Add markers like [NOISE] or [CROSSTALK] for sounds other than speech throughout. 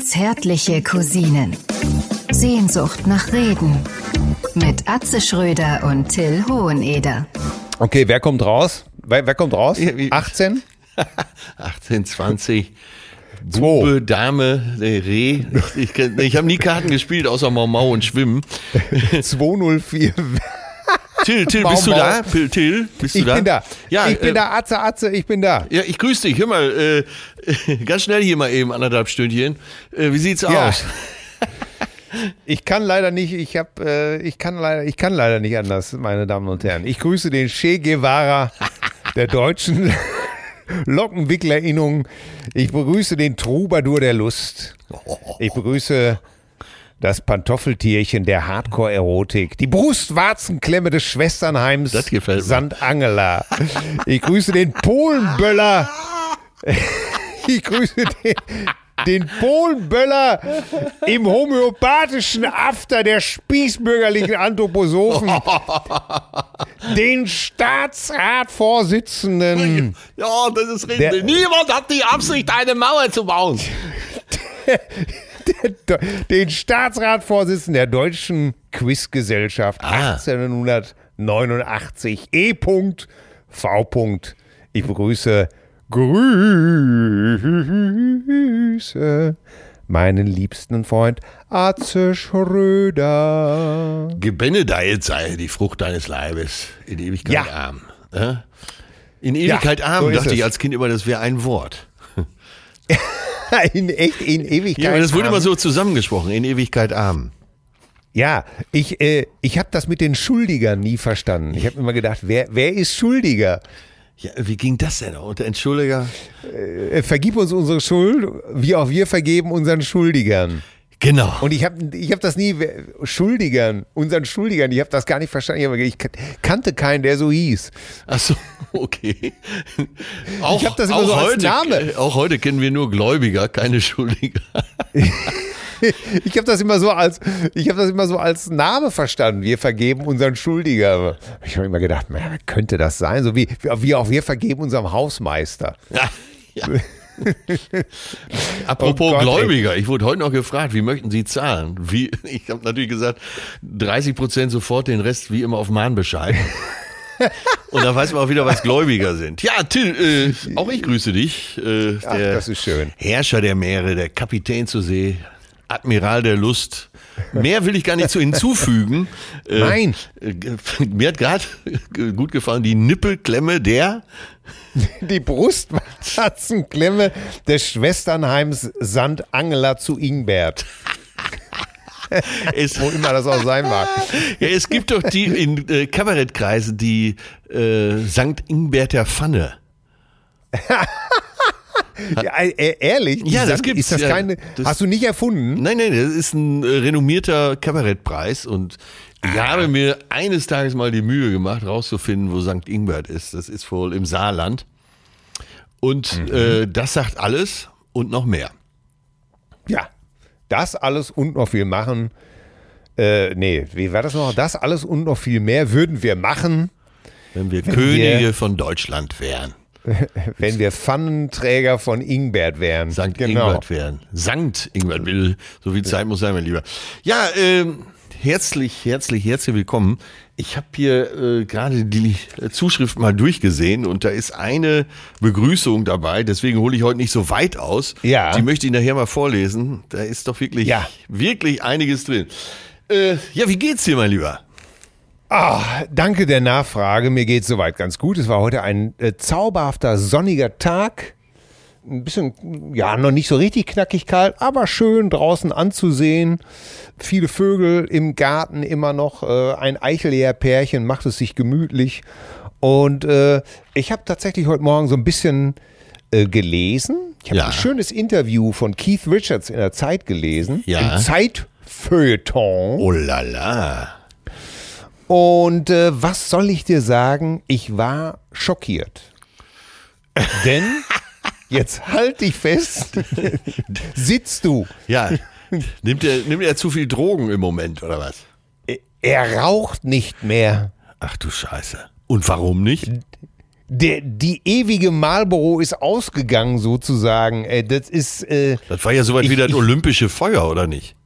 Zärtliche Cousinen. Sehnsucht nach Reden. Mit Atze Schröder und Till Hoheneder. Okay, wer kommt raus? Wer, wer kommt raus? Ja, wie- 18? 18, 20. Bube, Dame, Reh. Ich, ich, ich habe nie Karten gespielt, außer Mau Mau und Schwimmen. [LAUGHS] 204. Till, Till, bist du da? Till, Till, bist du Ich da? bin da. Ja, ich bin äh, da. Atze, Atze, ich bin da. Ja, ich grüße dich. Hör mal, äh, [LAUGHS] ganz schnell hier mal eben anderthalb Stündchen. Äh, wie sieht's Ja. aus? [LAUGHS] Ich kann leider nicht, ich habe, äh, ich kann leider, ich kann leider nicht anders, meine Damen und Herren. Ich grüße den Che Guevara [LAUGHS] der deutschen Lockenwicklerinnung. Ich begrüße den Troubadour der Lust. Ich begrüße das Pantoffeltierchen der Hardcore-Erotik. Die Brustwarzenklemme des Schwesternheims Das gefällt mir. St. Angela. Ich grüße den Polenböller. [LAUGHS] Ich grüße den, den Polenböller im homöopathischen After der spießbürgerlichen Anthroposophen. Den Staatsratvorsitzenden. Ja, das ist Der- richtig. Niemand hat die Absicht, eine Mauer zu bauen. [LAUGHS] [LAUGHS] den Staatsratsvorsitzenden der Deutschen Quizgesellschaft Ah. 1889 E. V. Ich begrüße Grüße meinen liebsten Freund Atze Schröder. Gebenedeit sei die Frucht deines Leibes in Ewigkeit Ja. arm. Äh? In Ewigkeit Ja, arm so dachte es. ich als Kind immer, das wäre ein Wort. [LAUGHS] [LAUGHS] In echt, in Ewigkeit. Ja, aber das wurde immer so zusammengesprochen, in Ewigkeit arm. Ja, ich, äh, ich habe das mit den Schuldigern nie verstanden. Ich habe immer gedacht, wer, wer ist Schuldiger? Ja, wie ging das denn? Und der Entschuldiger? Äh, vergib uns unsere Schuld, wie auch wir vergeben unseren Schuldigern. Genau. Und ich habe ich hab das nie, Schuldigern, unseren Schuldigern, ich habe das gar nicht verstanden. Ich, kannte keinen, der so hieß. Ach so, okay. Auch, Ich hab das immer so als heute, Name. Auch heute kennen wir nur Gläubiger, keine Schuldiger. [LAUGHS] Ich habe das immer so als, ich habe das immer so als Name verstanden. Wir vergeben unseren Schuldiger. Ich habe immer gedacht, na, wer könnte das sein? So wie, wie auch wir vergeben unserem Hausmeister. Ja, ja. [LAUGHS] [LAUGHS] Apropos Oh Gott, ey. Gläubiger, ich wurde heute noch gefragt, wie möchten Sie zahlen? Wie, [LAUGHS] ich habe natürlich gesagt, 30 Prozent sofort, den Rest wie immer auf Mahnbescheid. [LAUGHS] Und da weiß man auch wieder, was Gläubiger sind. Ja, Till, äh, auch ich grüße dich. Äh, Ach, das ist schön. Herrscher der Meere, der Kapitän zur See, Admiral der Lust. Mehr will ich gar nicht zu hinzufügen. Äh, Nein. äh, Mir hat gerade gut gefallen die Nippelklemme der [LAUGHS] Die Brustwarzenklemme des Schwesternheims St. Angela zu Ingbert. [LAUGHS] es, Wo immer das auch sein mag. Ja, es gibt doch die in äh, Kabarettkreisen die äh, Sankt Ingberter Pfanne. [LAUGHS] Ja, äh, ehrlich? Ja, das St. gibt's, Ist das ja. keine, Das- hast du nicht erfunden? Nein, nein, das ist ein äh, renommierter Kabarettpreis und ich habe mir eines Tages mal die Mühe gemacht, rauszufinden, wo Sankt Ingbert ist. Das ist wohl im Saarland. Und äh, das sagt alles und noch mehr. Ja. Das alles und noch viel machen. Äh, nee, wie war das noch? Das alles und noch viel mehr würden wir machen, Wenn wir Könige wir- von Deutschland wären. [LAUGHS] wenn wir Pfannenträger von Ingbert wären. Sankt genau. Ingbert wären. Sankt Ingbert will. So viel Zeit muss sein, mein Lieber. Ja, ähm, herzlich, herzlich, herzlich willkommen. Ich habe hier äh, gerade die Zuschrift mal durchgesehen und da ist eine Begrüßung dabei. Deswegen hole ich heute nicht so weit aus. Ja. Die möchte ich nachher mal vorlesen. Da ist doch wirklich, Ja. wirklich einiges drin. Äh, ja, wie geht's dir, mein Lieber? Ah, danke der Nachfrage. Mir geht's soweit ganz gut. Es war heute ein äh, zauberhafter sonniger Tag. Ein bisschen, ja, noch nicht so richtig knackig kalt, aber schön draußen anzusehen. Viele Vögel im Garten immer noch. Äh, ein Eichelehrpärchen macht es sich gemütlich. Und äh, ich habe tatsächlich heute Morgen so ein bisschen äh, gelesen. Ich habe Ja. ein schönes Interview von Keith Richards in der Zeit gelesen. Ja. Im Zeitfeuilleton. Oh la la. Und äh, was soll ich dir sagen? Ich war schockiert. Denn, jetzt halt dich fest, sitzt du. Ja. nimmt, er, nimmt er zu viel Drogen im Moment, oder was? Er raucht nicht mehr. Ach du Scheiße. Und warum nicht? der, die ewige Marlboro ist ausgegangen sozusagen. Äh, das ist. Äh, das war ja soweit ich, wie das olympische Feuer, oder nicht?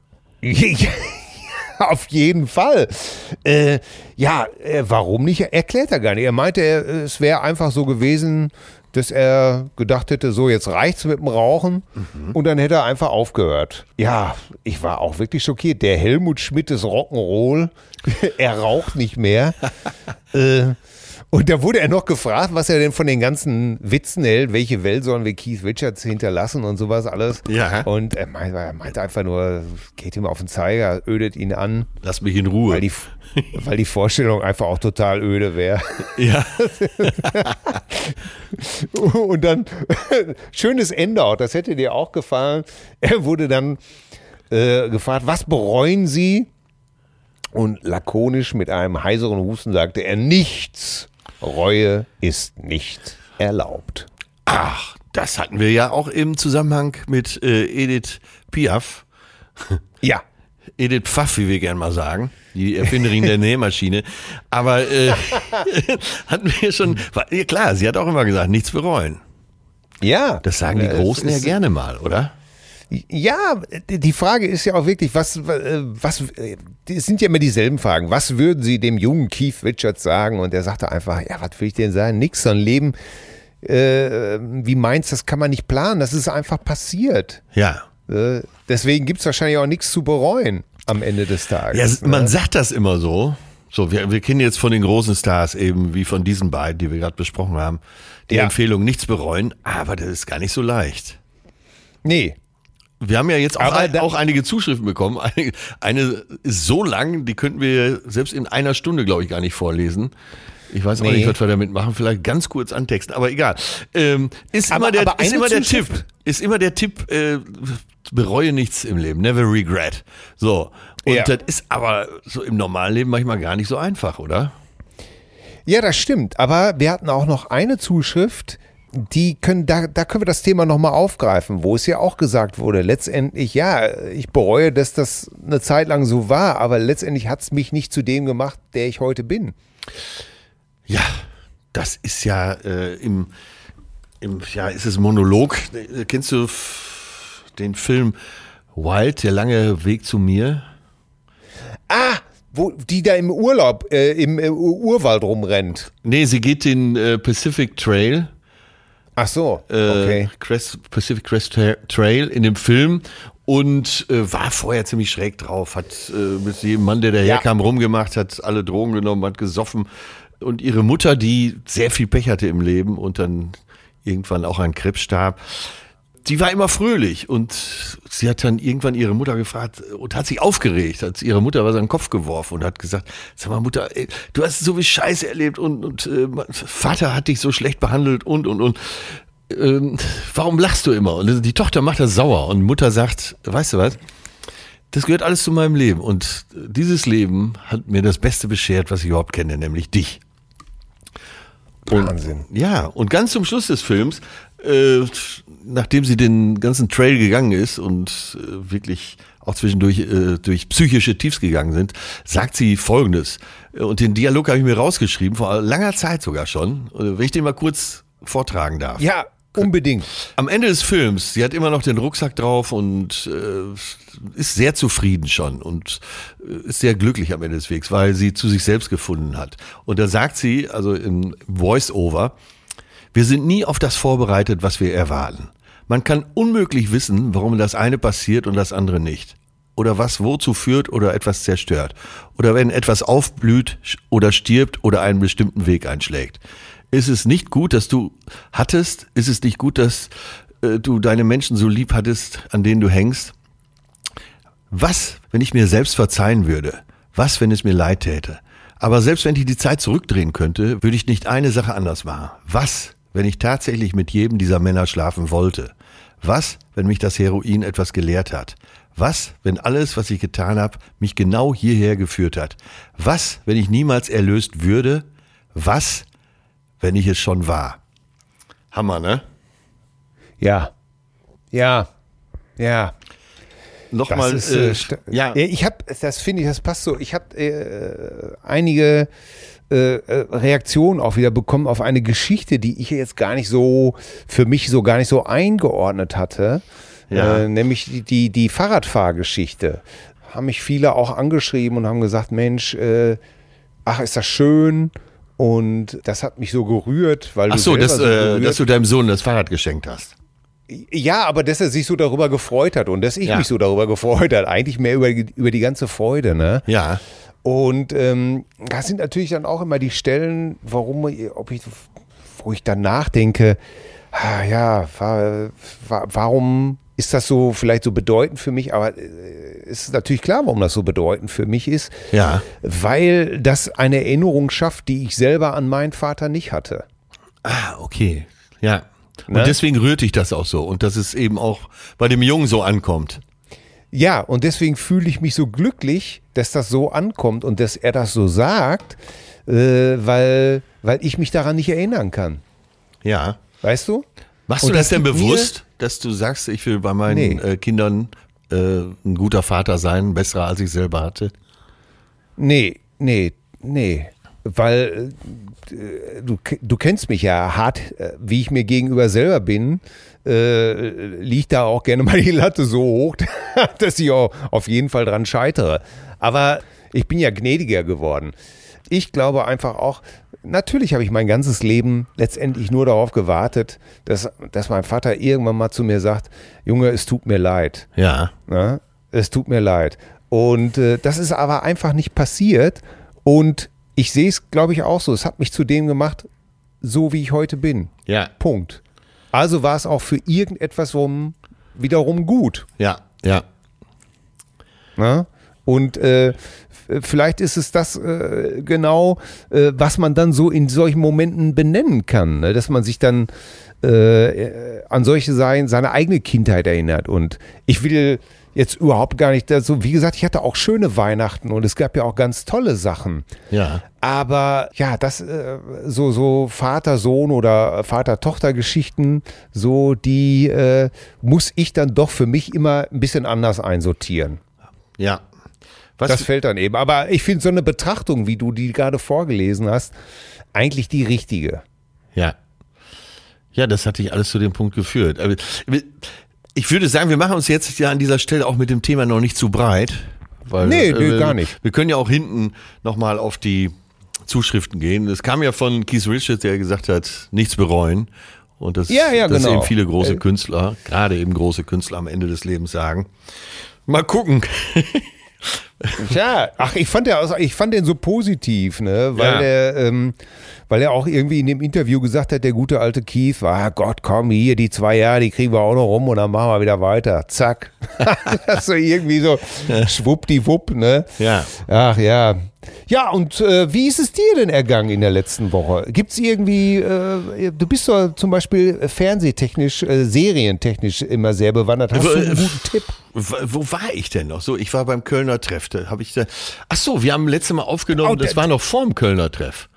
[LAUGHS] auf jeden Fall. Äh, ja, äh, warum nicht? Erklärt er gar nicht. Er meinte, es wäre einfach so gewesen, dass er gedacht hätte, so jetzt reicht's mit dem Rauchen mhm. und dann hätte er einfach aufgehört. Ja, ich war auch wirklich schockiert. Der Helmut Schmidt des Rock'n'Roll, [LAUGHS] er raucht nicht mehr. [LAUGHS] äh, und da wurde er noch gefragt, was er denn von den ganzen Witzen hält, welche Welt sollen wir Keith Richards hinterlassen und sowas alles. Ja. Und er meinte, er meinte einfach nur, geht ihm auf den Zeiger, ödet ihn an. Lass mich in Ruhe. Weil die, weil die Vorstellung einfach auch total öde wäre. Ja. [LAUGHS] und dann, schönes Ende auch, das hätte dir auch gefallen. Er wurde dann äh, gefragt, was bereuen Sie? Und lakonisch mit einem heiseren Husten sagte er nichts. Reue ist nicht erlaubt. Ach, das hatten wir ja auch im Zusammenhang mit äh, Edith Piaf. [LAUGHS] Ja. Edith Pfaff, wie wir gern mal sagen, die Erfinderin der [LAUGHS] Nähmaschine. Aber äh, [LAUGHS] hatten wir schon, war, ja klar, sie hat auch immer gesagt, nichts bereuen. Ja. Das sagen die Großen ja gerne mal, oder? Ja, die Frage ist ja auch wirklich, was, was, es sind ja immer dieselben Fragen. Was würden Sie dem jungen Keith Richards sagen? Und er sagte einfach, ja, was will ich denn sagen? Nix, so ein Leben äh, wie meins, das kann man nicht planen. Das ist einfach passiert. Ja. Äh, deswegen gibt es wahrscheinlich auch nichts zu bereuen am Ende des Tages. Ja, man ne? sagt das immer so. So, wir, wir kennen jetzt von den großen Stars eben, wie von diesen beiden, die wir gerade besprochen haben, die ja. Empfehlung, nichts bereuen, aber das ist gar nicht so leicht. Nee, wir haben ja jetzt auch, ein, auch einige Zuschriften bekommen. Eine, [LAUGHS] eine, ist so lang, die könnten wir selbst in einer Stunde, glaube ich, gar nicht vorlesen. Ich weiß auch nee. nicht, was wir damit machen. Vielleicht ganz kurz antexten, aber egal. Ähm, ist, aber, immer der, ist immer der Tipp. Ist immer der Tipp, äh, bereue nichts im Leben. Never regret. So. Und ja. das ist aber so im normalen Leben manchmal gar nicht so einfach, oder? Ja, das stimmt. Aber wir hatten auch noch eine Zuschrift, die können, da, da können wir das Thema nochmal aufgreifen, wo es ja auch gesagt wurde, letztendlich, ja, ich bereue, dass das eine Zeit lang so war, aber letztendlich hat es mich nicht zu dem gemacht, der ich heute bin. Ja, das ist ja äh, im, im, ja, ist es Monolog. Kennst du den Film Wild, der lange Weg zu mir? Ah, wo die da im Urlaub, äh, im äh, Urwald rumrennt. Nee, sie geht den äh, Pacific Trail. Ach so, äh, okay. Äh, Crest, Pacific Crest Trail in dem Film und äh, war vorher ziemlich schräg drauf, hat äh, mit jedem Mann, der daherkam, ja. rumgemacht, hat alle Drogen genommen, hat gesoffen. Und ihre Mutter, die sehr viel Pech hatte im Leben und dann irgendwann auch an Krebs starb, die war immer fröhlich und sie hat dann irgendwann ihre Mutter gefragt und hat sich aufgeregt, hat ihre Mutter was an den Kopf geworfen und hat gesagt, sag mal Mutter, ey, du hast so viel Scheiße erlebt und, und äh, Vater hat dich so schlecht behandelt und und und ähm, warum lachst du immer? Und die Tochter macht das sauer und Mutter sagt, weißt du was? Das gehört alles zu meinem Leben und dieses Leben hat mir das Beste beschert, was ich überhaupt kenne, nämlich dich. Und, Wahnsinn. Ja, und ganz zum Schluss des Films äh, nachdem sie den ganzen Trail gegangen ist und äh, wirklich auch zwischendurch äh, durch psychische Tiefs gegangen sind, sagt sie Folgendes. Und den Dialog habe ich mir rausgeschrieben, vor langer Zeit sogar schon. Äh, wenn ich den mal kurz vortragen darf. Ja, Unbedingt. Am Ende des Films, sie hat immer noch den Rucksack drauf und äh, ist sehr zufrieden schon und äh, ist sehr glücklich am Ende des Wegs, weil sie zu sich selbst gefunden hat. Und da sagt sie, also im Voice-Over, wir sind nie auf das vorbereitet, was wir erwarten. Man kann unmöglich wissen, warum das eine passiert und das andere nicht. Oder was wozu führt oder etwas zerstört. Oder wenn etwas aufblüht oder stirbt oder einen bestimmten Weg einschlägt. Ist es nicht gut, dass du hattest? Ist es nicht gut, dass äh, du deine Menschen so lieb hattest, an denen du hängst? Was, wenn ich mir selbst verzeihen würde? Was, wenn es mir leid täte? Aber selbst wenn ich die Zeit zurückdrehen könnte, würde ich nicht eine Sache anders machen. Was, wenn ich tatsächlich mit jedem dieser Männer schlafen wollte? Was, wenn mich das Heroin etwas gelehrt hat? Was, wenn alles, was ich getan habe, mich genau hierher geführt hat? Was, wenn ich niemals erlöst würde? Was, wenn ich es schon war? Hammer, ne? Ja. Ja. Ja. nochmal. Ist, äh, sta- ja. ich habe, das finde ich, das passt so. Ich habe äh, einige äh, äh, Reaktionen auch wieder bekommen auf eine Geschichte, die ich jetzt gar nicht so für mich so gar nicht so eingeordnet hatte. Ja. Äh, nämlich die, die, die Fahrradfahrgeschichte. Haben mich viele auch angeschrieben und haben gesagt, Mensch, äh, ach, ist das schön. Und das hat mich so gerührt, weil Ach du so, dass, so äh, gerührt dass du deinem Sohn das Fahrrad geschenkt hast. ja, aber dass er sich so darüber gefreut hat und dass ich Ja. mich so darüber gefreut hat. Eigentlich mehr über, die- über die ganze Freude, ne? Ja. Und ähm, das sind natürlich dann auch immer die Stellen, warum, ob ich, wo ich dann nachdenke, ah, ja, wa, wa, warum ist das so vielleicht so bedeutend für mich? Aber äh, es ist natürlich klar, warum das so bedeutend für mich ist. Ja. Weil das eine Erinnerung schafft, die ich selber an meinen Vater nicht hatte. Ah, okay. Ja. Und Ne? deswegen rührt dich das auch so. Und dass es eben auch bei dem Jungen so ankommt. Ja, und deswegen fühle ich mich so glücklich, dass das so ankommt und dass er das so sagt, äh, weil, weil ich mich daran nicht erinnern kann. Ja. Weißt du? Machst Und du das, das denn bewusst, dass du sagst, ich will bei meinen Nee. äh, Kindern äh, ein guter Vater sein, besserer als ich selber hatte? Nee, nee, nee. Weil äh, du, du kennst mich ja hart, äh, wie ich mir gegenüber selber bin, äh, liegt da auch gerne mal die Latte so hoch, [LAUGHS] dass ich auch auf jeden Fall dran scheitere. Aber ich bin ja gnädiger geworden. Ich glaube einfach auch, natürlich habe ich mein ganzes Leben letztendlich nur darauf gewartet, dass, dass mein Vater irgendwann mal zu mir sagt, Junge, es tut mir leid. Ja. Ne? Es tut mir leid. Und äh, das ist aber einfach nicht passiert. Und ich sehe es, glaube ich, auch so. Es hat mich zu dem gemacht, so wie ich heute bin. Ja. Punkt. Also war es auch für irgendetwas rum, wiederum gut. Ja. Ja. Ne? Und äh, vielleicht ist es das äh, genau, äh, was man dann so in solchen Momenten benennen kann, ne? dass man sich dann äh, äh, an solche sein, seine eigene Kindheit erinnert. Und ich will jetzt überhaupt gar nicht, so wie gesagt, ich hatte auch schöne Weihnachten und es gab ja auch ganz tolle Sachen. Ja. Aber ja, das äh, so so Vater-Sohn oder Vater-Tochter-Geschichten, so die äh, muss ich dann doch für mich immer ein bisschen anders einsortieren. Ja. Was, Das fällt dann eben. Aber ich finde so eine Betrachtung, wie du die gerade vorgelesen hast, eigentlich die richtige. Ja. Ja, das hat dich alles zu dem Punkt geführt. Aber ich würde sagen, wir machen uns jetzt ja an dieser Stelle auch mit dem Thema noch nicht zu breit. Weil, Nee, nee, äh, gar nicht. Wir können ja auch hinten nochmal auf die Zuschriften gehen. Es kam ja von Keith Richards, der gesagt hat, nichts bereuen. Und das, Ja, ja, das genau. eben viele große Äh, Künstler, gerade eben große Künstler am Ende des Lebens sagen. Mal gucken. Tja, ach, ich fand, der, ich fand den so positiv, ne? Weil Ja. der, ähm, weil er auch irgendwie in dem Interview gesagt hat, der gute alte Keith, ah Gott, komm, hier, die zwei Jahre, die kriegen wir auch noch rum und dann machen wir wieder weiter. Zack. [LAUGHS] so irgendwie so schwuppdiwupp, ne? Ja. Ach ja. Ja, und äh, wie ist es dir denn ergangen in der letzten Woche? Gibt es irgendwie, äh, du bist doch zum Beispiel fernsehtechnisch, äh, serientechnisch immer sehr bewandert. Hast du einen guten Tipp? Wo wo war ich denn noch? So, ich war beim Kölner Treff. Da habe ich da. Ach so, wir haben letztes Mal aufgenommen. Oh, das war noch vorm Kölner Treff.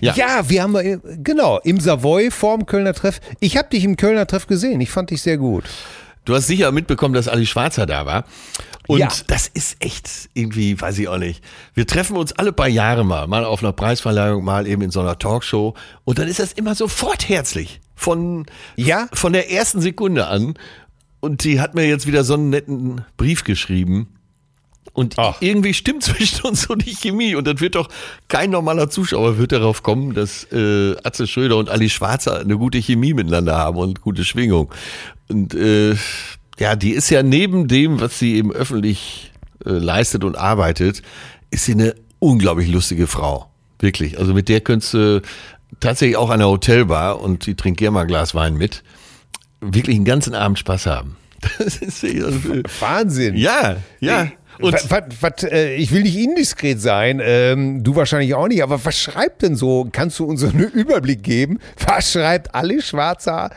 Ja. Ja, wir haben, äh, genau, im Savoy vorm Kölner Treff. Ich habe dich im Kölner Treff gesehen. Ich fand dich sehr gut. Du hast sicher mitbekommen, dass Ali Schwarzer da war. Und Ja. das ist echt irgendwie, weiß ich auch nicht. Wir treffen uns alle paar Jahre mal, mal auf einer Preisverleihung, mal eben in so einer Talkshow. Und dann ist das immer sofort herzlich. Von, Ja? von der ersten Sekunde an. Und die hat mir jetzt wieder so einen netten Brief geschrieben. Und Ach. irgendwie stimmt [LAUGHS] zwischen uns so die Chemie. Und dann wird doch kein normaler Zuschauer wird darauf kommen, dass äh, Atze Schröder und Ali Schwarzer eine gute Chemie miteinander haben und gute Schwingung. Und äh, ja, die ist ja neben dem, was sie eben öffentlich äh, leistet und arbeitet, ist sie eine unglaublich lustige Frau. Wirklich. Also mit der könntest du tatsächlich auch an der Hotelbar und die trinkt gerne mal ein Glas Wein mit. Wirklich einen ganzen Abend Spaß haben. [LAUGHS] Das ist, Wahnsinn. ja, ja. Und was, was, äh, ich will nicht indiskret sein, ähm, du wahrscheinlich auch nicht, aber was schreibt denn so? Kannst du uns so einen Überblick geben? Was schreibt Ali Schwarzer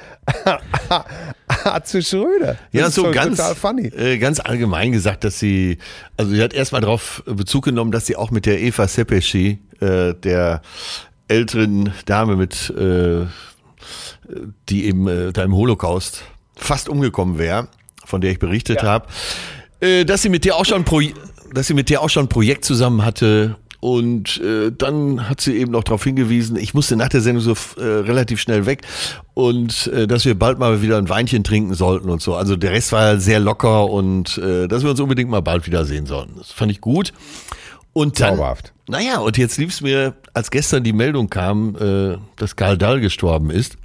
Atze Schröder? Das ja, so ganz, total funny. äh, ganz allgemein gesagt, dass sie, also sie hat erstmal darauf Bezug genommen, dass sie auch mit der Eva Sepeschi, äh, der älteren Dame mit, äh, die eben äh, da im Holocaust fast umgekommen wäre, von der ich berichtet Ja. habe, äh, dass sie mit dir auch schon ein Pro dass sie mit dir auch schon ein Projekt zusammen hatte. Und äh, dann hat sie eben noch darauf hingewiesen, ich musste nach der Sendung so äh, relativ schnell weg und äh, dass wir bald mal wieder ein Weinchen trinken sollten und so. Also der Rest war sehr locker und äh, dass wir uns unbedingt mal bald wieder sehen sollten. Das fand ich gut. Und dann, Zauberhaft. naja, und jetzt lief es mir, als gestern die Meldung kam, äh, dass Karl Dahl gestorben ist,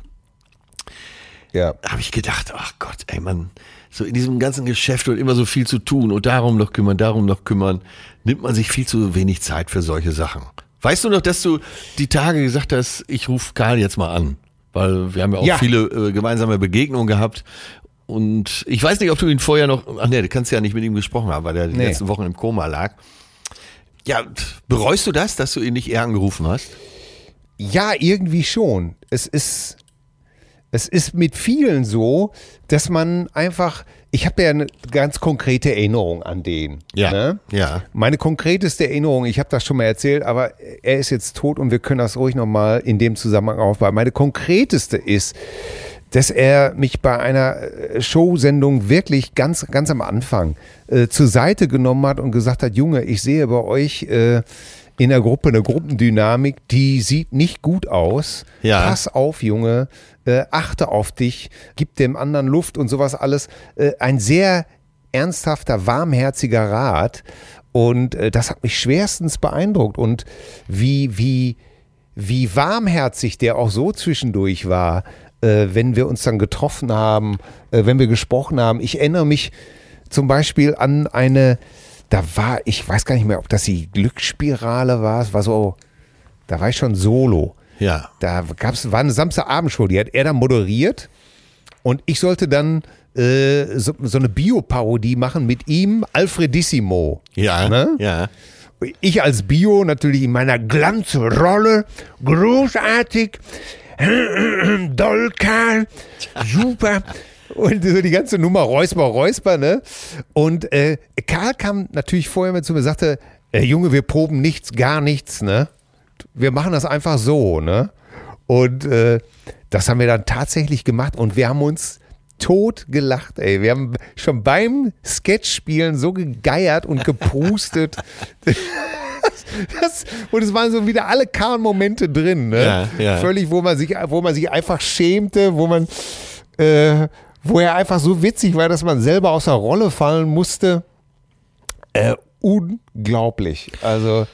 Ja. habe ich gedacht, ach Gott, ey Mann, so in diesem ganzen Geschäft und immer so viel zu tun und darum noch kümmern, darum noch kümmern, nimmt man sich viel zu wenig Zeit für solche Sachen. Weißt du noch, dass du die Tage gesagt hast, ich rufe Karl jetzt mal an? Weil wir haben ja auch Ja. viele äh, gemeinsame Begegnungen gehabt. Und ich weiß nicht, ob du ihn vorher noch, ach nee, du kannst ja nicht mit ihm gesprochen haben, weil er die Nee. letzten Wochen im Koma lag. Ja, bereust du das, dass du ihn nicht eher angerufen hast? Ja, irgendwie schon. Es ist, es ist mit vielen so, dass man einfach, ich habe ja eine ganz konkrete Erinnerung an den. Ne? ja. Meine konkreteste Erinnerung, ich habe das schon mal erzählt, aber er ist jetzt tot und wir können das ruhig nochmal in dem Zusammenhang aufbauen. Meine konkreteste ist, dass er mich bei einer äh, Showsendung wirklich ganz, ganz am Anfang äh, zur Seite genommen hat und gesagt hat, Junge, ich sehe bei euch äh, in der Gruppe eine Gruppendynamik, die sieht nicht gut aus. Ja. Pass auf, Junge, äh, achte auf dich, gib dem anderen Luft und sowas alles. Äh, ein sehr ernsthafter, warmherziger Rat. Und äh, das hat mich schwerstens beeindruckt. Und wie, wie, wie warmherzig der auch so zwischendurch war, äh, wenn wir uns dann getroffen haben, äh, wenn wir gesprochen haben. Ich erinnere mich zum Beispiel an eine, da war, ich weiß gar nicht mehr, ob das die Glücksspirale war, es war so, da war ich schon solo. Ja. Da gab's, war eine Samstagabendshow, die hat er dann moderiert und ich sollte dann äh, so, so eine Bioparodie machen mit ihm, Alfredissimo. Ja. Ne? Ja. Ich als Bio natürlich in meiner Glanzrolle, großartig, [CLEARS THROAT] doll Karl, super. Und so die ganze Nummer Räusper, Räusper, ne? Und äh, Karl kam natürlich vorher mit zu mir und sagte, äh, Junge, wir proben nichts, gar nichts, ne? Wir machen das einfach so, ne? Und äh, das haben wir dann tatsächlich gemacht und wir haben uns tot gelacht, ey. Wir haben schon beim Sketch-Spielen so gegeiert und geprustet. [LAUGHS] Das, und es waren so wieder alle Karl-Momente drin, ne? Ja, ja. Völlig, wo man sich, wo man sich einfach schämte, wo man, äh, wo er einfach so witzig war, dass man selber aus der Rolle fallen musste. Äh, unglaublich. Also,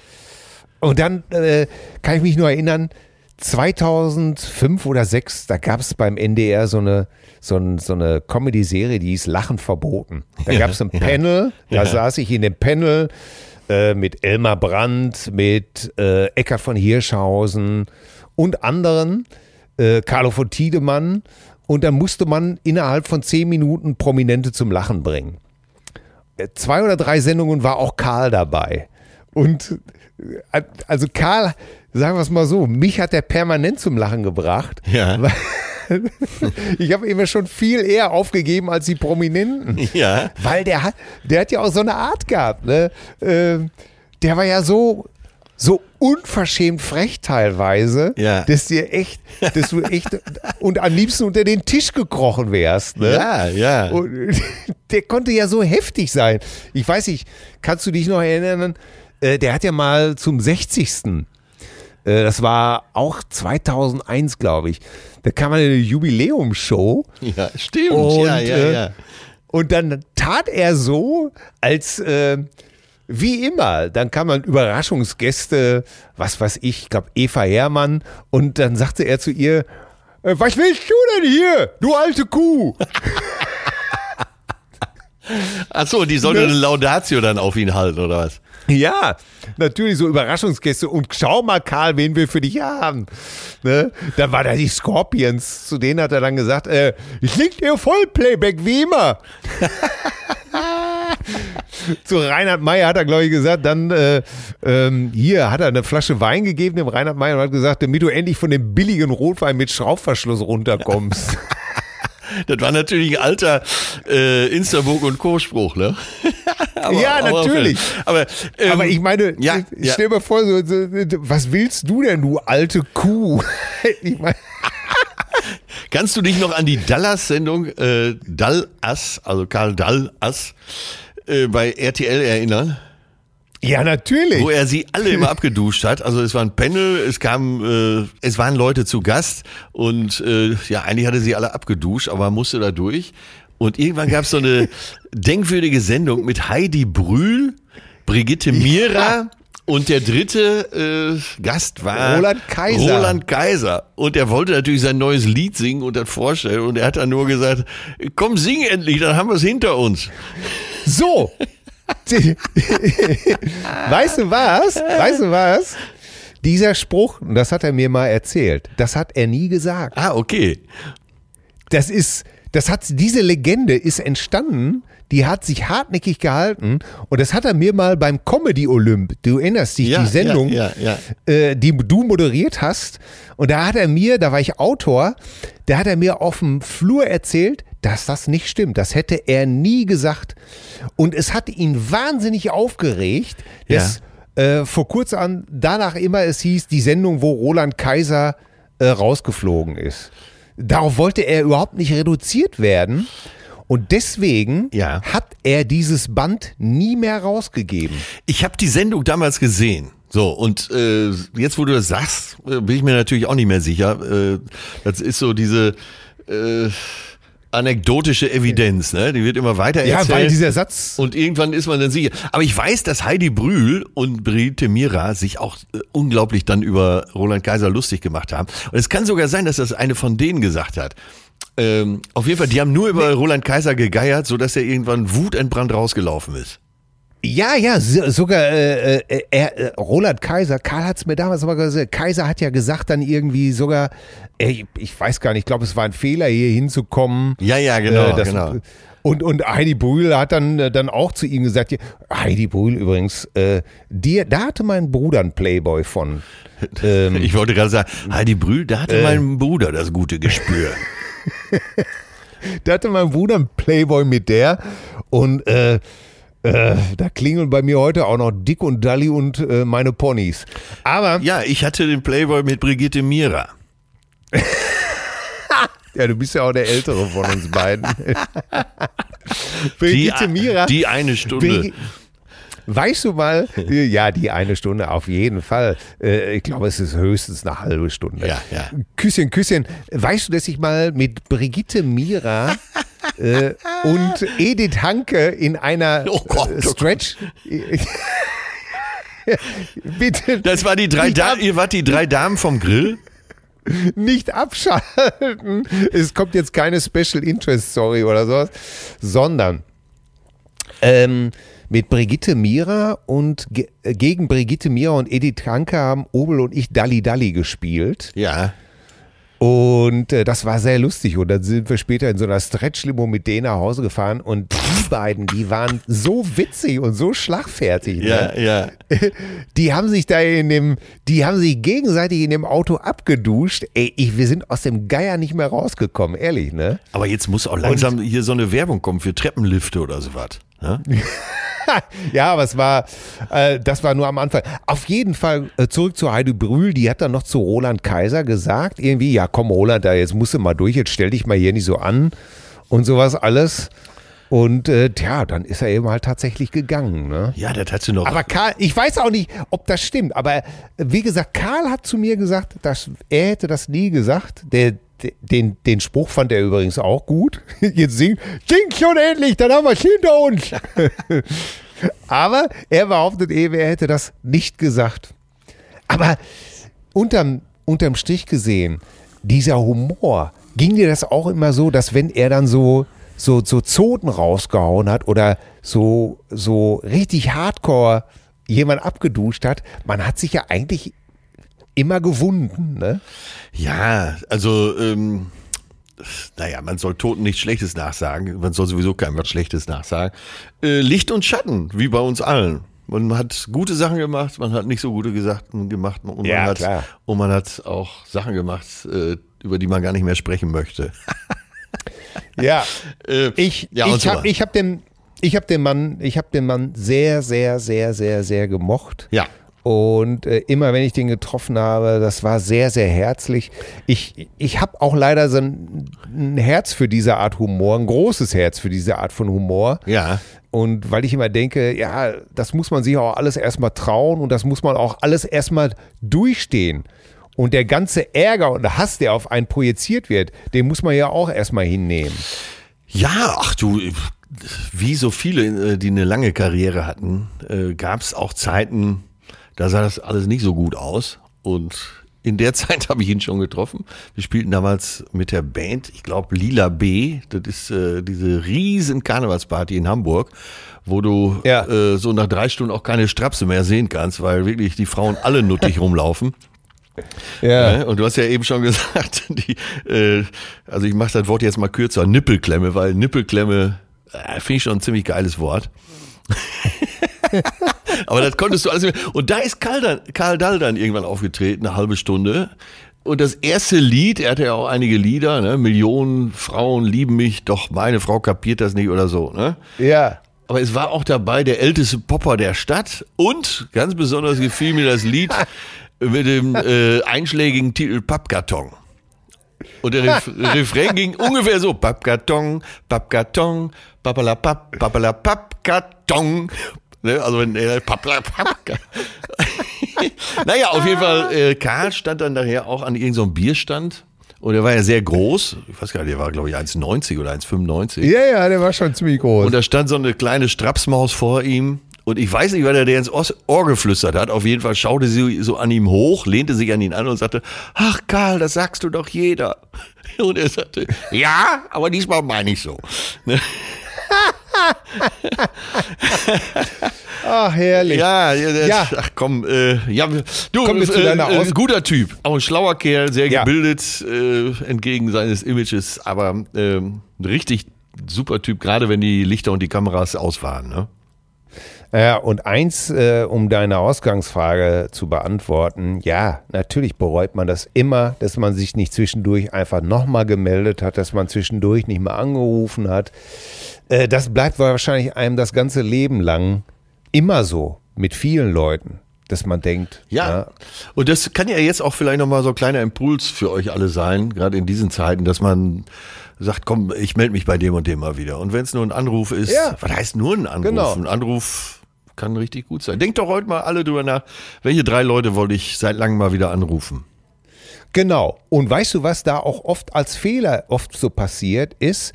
und dann äh, kann ich mich nur erinnern, 2005 oder 2006, da gab es beim NDR so eine, so, ein, so eine Comedy-Serie, die hieß Lachen verboten. Da gab es ein ja. Panel, da Ja. saß ich in dem Panel äh, mit Elmar Brandt, mit äh, Eckart von Hirschhausen und anderen, äh, Carlo von Tiedemann. Und dann musste man innerhalb von zehn Minuten Prominente zum Lachen bringen Äh, zwei oder drei Sendungen war auch Karl dabei. Und äh, also Karl, sagen wir es mal so, mich hat er permanent zum Lachen gebracht. Ja. [LAUGHS] Ich habe immer schon viel eher aufgegeben als die Prominenten. Ja. Weil der hat, der hat ja auch so eine Art gehabt. Ne? Ähm, der war ja so, so unverschämt frech teilweise, Ja. dass dir echt, dass du echt und am liebsten unter den Tisch gekrochen wärst. Ne? Ja, ja. Und [LAUGHS] der konnte ja so heftig sein. Ich weiß nicht, kannst du dich noch erinnern? Äh, Der hat ja mal zum 60. äh, Das war auch 2001, glaube ich. Da kam eine Jubiläumshow. Ja, stimmt. Und, ja, ja, äh, ja. Und dann tat er so, als äh, wie immer. Dann kamen Überraschungsgäste, was weiß ich, ich glaube Eva Herrmann. Und dann sagte er zu ihr, äh, was willst du denn hier, du alte Kuh? [LAUGHS] Achso, die sollte Ne? eine Laudatio dann auf ihn halten, oder was? Ja, natürlich so Überraschungsgäste. Und schau mal, Karl, wen wir für dich haben. Ne? Dann war da die Scorpions. Zu denen hat er dann gesagt, äh, ich leg dir Vollplayback wie immer. [LAUGHS] Zu Reinhard Meyer hat er, glaube ich, gesagt, dann äh, ähm, hier hat er eine Flasche Wein gegeben dem Reinhard Meyer und hat gesagt, damit du endlich von dem billigen Rotwein mit Schraubverschluss runterkommst. [LAUGHS] Das war natürlich ein alter äh, Instaburg und Co-Spruch, ne? [LAUGHS] Aber- Ja, aber- natürlich. Aber, ähm, Aber ich meine, ja, ich ja. stell mir vor, so, so, was willst du denn, du alte Kuh? [LAUGHS] Ich meine, Kannst du dich noch an die Dallas-Sendung äh, Dallas, also Karl Dallas, äh, bei RTL erinnern? Ja, natürlich. Wo er sie alle immer abgeduscht hat. Also es war ein Panel, es kam, äh, es waren Leute zu Gast und äh, ja, eigentlich hatte sie alle abgeduscht, aber musste da durch. Und irgendwann gab es so eine [LAUGHS] denkwürdige Sendung mit Heidi Brühl, Brigitte Mira. Ja. Und der dritte äh, Gast war Roland Kaiser. Roland Kaiser. Und er wollte natürlich sein neues Lied singen und das vorstellen. Und er hat dann nur gesagt, komm, sing endlich, dann haben wir es hinter uns. So. weißt du was? Weißt du was? Dieser Spruch, das hat er mir mal erzählt, das hat er nie gesagt. Ah, okay. Das ist, das hat, diese Legende ist entstanden, die hat sich hartnäckig gehalten und das hat er mir mal beim Comedy Olymp, du erinnerst dich, Ja, die Sendung, ja, ja, Äh, die du moderiert hast und da hat er mir, da war ich Autor, da hat er mir auf dem Flur erzählt, dass das nicht stimmt. Das hätte er nie gesagt. Und es hat ihn wahnsinnig aufgeregt, dass äh, vor kurzem danach immer es hieß, die Sendung, wo Roland Kaiser äh, rausgeflogen ist. Darauf wollte er überhaupt nicht reduziert werden. Und deswegen Ja. hat er dieses Band nie mehr rausgegeben. Ich habe die Sendung damals gesehen. So, und äh, jetzt, wo du das sagst, äh, bin ich mir natürlich auch nicht mehr sicher. Äh, das ist so diese äh, anekdotische Evidenz, ne? Die wird immer weiter Ja, erzählt. weil dieser Satz. und irgendwann ist man dann sicher. Aber ich weiß, dass Heidi Brühl und Brigitte Mira sich auch äh, unglaublich dann über Roland Kaiser lustig gemacht haben. Und es kann sogar sein, dass das eine von denen gesagt hat. Ähm, auf jeden Fall, die haben nur über Roland Kaiser gegeiert, sodass er irgendwann wutentbrannt rausgelaufen ist. Ja, ja, so- sogar äh, äh, er, äh, Roland Kaiser, Karl hat es mir damals aber gesagt, Kaiser hat ja gesagt dann irgendwie sogar, ey, ich weiß gar nicht, ich glaube, es war ein Fehler, hier hinzukommen. Ja, ja, genau, Äh, das- genau. Und, und Heidi Brühl hat dann, äh, dann auch zu ihm gesagt, Heidi Brühl übrigens, äh, dir, da hatte mein Bruder einen Playboy von. [LAUGHS] Ähm, Ich wollte gerade sagen, Heidi Brühl, da hatte mein Bruder das gute Gespür. Da hatte mein Bruder einen Playboy mit der und äh, äh, da klingeln bei mir heute auch noch Dick und Dalli und äh, meine Ponys. Aber ja, ich hatte den Playboy mit Brigitte Mira. [LAUGHS] Ja, du bist ja auch der Ältere von uns beiden. [LAUGHS] [LAUGHS] Die, Brigitte Mira. die eine Stunde. Bri- Weißt du mal, ja, die eine Stunde auf jeden Fall. Äh, Ich glaube, es ist höchstens eine halbe Stunde. Ja, ja. Küsschen, Küsschen. Weißt du, dass ich mal mit Brigitte Mira äh, und Edith Hanke in einer Oh Gott, äh, oh Gott. Stretch. [LAUGHS] Bitte Das war die drei Damen, ihr wart die drei Damen vom Grill? nicht abschalten. Es kommt jetzt keine Special Interest Story oder sowas, sondern ähm, mit Brigitte Mira und ge äh, gegen Brigitte Mira und Edith Kranke haben Obel und ich Dalli Dalli gespielt. Ja. Und äh, das war sehr lustig. Und dann sind wir später in so einer Stretch-Limo mit denen nach Hause gefahren. Und die beiden, die waren so witzig und so schlagfertig. Ne? Ja, ja. [LAUGHS] Die haben sich da in dem, die haben sich gegenseitig in dem Auto abgeduscht. Ey, ich, wir sind aus dem Geier nicht mehr rausgekommen, ehrlich, ne? Aber jetzt muss auch langsam hier so eine Werbung kommen für Treppenlifte oder sowas. Ja? [LAUGHS] ja, aber es war, äh, das war nur am Anfang. Auf jeden Fall äh, zurück zu Heidi Brühl, die hat dann noch zu Roland Kaiser gesagt, irgendwie, ja komm Roland, da jetzt musst du mal durch, jetzt stell dich mal hier nicht so an und sowas alles. Und äh, tja, dann ist er eben halt tatsächlich gegangen, ne? ja, das hat sie noch. Aber Karl, ich weiß auch nicht, ob das stimmt, aber äh, wie gesagt, Karl hat zu mir gesagt, dass er hätte das nie gesagt. Der- den, den Spruch fand er übrigens auch gut. [LAUGHS] Jetzt sing, sing schon endlich, dann haben wir es hinter uns. [LAUGHS] aber er behauptet eben, er hätte das nicht gesagt. Aber unterm, unterm Strich gesehen, dieser Humor, ging dir das auch immer so, dass wenn er dann so, so, so Zoten rausgehauen hat oder so, so richtig hardcore jemand abgeduscht hat, man hat sich ja eigentlich immer gewunden, ne? ja, also, ähm, naja, man soll Toten nichts Schlechtes nachsagen. Man soll sowieso keinem was Schlechtes nachsagen. Äh, Licht und Schatten, wie bei uns allen. Man hat gute Sachen gemacht, man hat nicht so gute Sachen gemacht und, Ja, man, hat, klar. und man hat auch Sachen gemacht, äh, über die man gar nicht mehr sprechen möchte. [LAUGHS] Ja. Äh, Ich, ja, ich habe ich hab den, ich hab den Mann, ich habe den Mann sehr, sehr, sehr, sehr, sehr gemocht. Ja. Und äh, immer wenn ich den getroffen habe, das war sehr, sehr herzlich. Ich, ich habe auch leider so ein, ein Herz für diese Art Humor, ein großes Herz für diese Art von Humor. Ja. Und weil ich immer denke, ja, das muss man sich auch alles erstmal trauen und das muss man auch alles erstmal durchstehen. Und der ganze Ärger und Hass, der auf einen projiziert wird, den muss man ja auch erstmal hinnehmen. Ja, ach du, wie so viele, äh, die eine lange Karriere hatten, äh, gab es auch Zeiten, da sah das alles nicht so gut aus. Und in der [LAUGHS] Zeit habe ich ihn schon getroffen. Wir spielten damals mit der Band, ich glaube Lila B, das ist äh, diese riesen Karnevalsparty in Hamburg, wo du Ja. äh, so nach drei Stunden auch keine Strapse mehr sehen kannst, weil wirklich die Frauen alle nuttig [LAUGHS] rumlaufen. Ja. Ne? Und du hast ja eben schon [LAUGHS] gesagt, die, äh, also ich mache das Wort jetzt mal kürzer, Nippelklemme, weil Nippelklemme äh, finde ich schon ein ziemlich geiles Wort. Aber das konntest du alles mehr. Und da ist Karl, dann, Karl Dall dann irgendwann aufgetreten, eine halbe Stunde. Und das erste Lied, er hatte ja auch einige Lieder, ne? Millionen Frauen lieben mich, doch meine Frau kapiert das nicht oder so. Ne? Ja. Aber es war auch dabei der älteste Popper der Stadt und ganz besonders gefiel mir das Lied mit dem äh, einschlägigen Titel Pappkarton. Und der Ref Refrain ging ungefähr so: Pappkarton, Pappkarton, Pappala Papp, Pappala Pappkarton. Ne, also wenn er [LAUGHS] naja, auf jeden Fall, äh, Karl stand dann nachher auch an irgendeinem so Bierstand. Und er war ja sehr groß. Ich weiß gar nicht, der war, glaube ich, 1,90 oder 1,95. Ja, ja, der war schon ziemlich groß. Und da stand so eine kleine Strapsmaus vor ihm. Und ich weiß nicht, weil er der ins Ohr geflüstert hat. Auf jeden Fall schaute sie so an ihm hoch, lehnte sich an ihn an und sagte, ach Karl, das sagst du doch jeder. [LAUGHS] Und er sagte, ja, aber diesmal meine ich so. [LAUGHS] Ach, herrlich. Ja, ja, ach komm, äh, ja, du, wir zu äh, deiner äh, ein guter Typ, auch ein schlauer Kerl, sehr Ja. gebildet, äh, entgegen seines Images, aber ein richtig super Typ, gerade wenn die Lichter und die Kameras aus waren. Ne? Ja, und eins, äh, um deine Ausgangsfrage zu beantworten, ja, natürlich bereut man das immer, dass man sich nicht zwischendurch einfach nochmal gemeldet hat, dass man zwischendurch nicht mehr angerufen hat. Äh, das bleibt wahrscheinlich einem das ganze Leben lang immer so mit vielen Leuten, dass man denkt, Ja. Und das kann ja jetzt auch vielleicht nochmal so ein kleiner Impuls für euch alle sein, gerade in diesen Zeiten, dass man sagt, komm, ich melde mich bei dem und dem mal wieder. Und wenn es nur ein Anruf ist, Ja. was heißt nur ein Anruf? Genau. Ein Anruf kann richtig gut sein. Denkt doch heute mal alle drüber nach, welche drei Leute wollte ich seit langem mal wieder anrufen? Genau. Und weißt du, was da auch oft als Fehler oft so passiert, ist,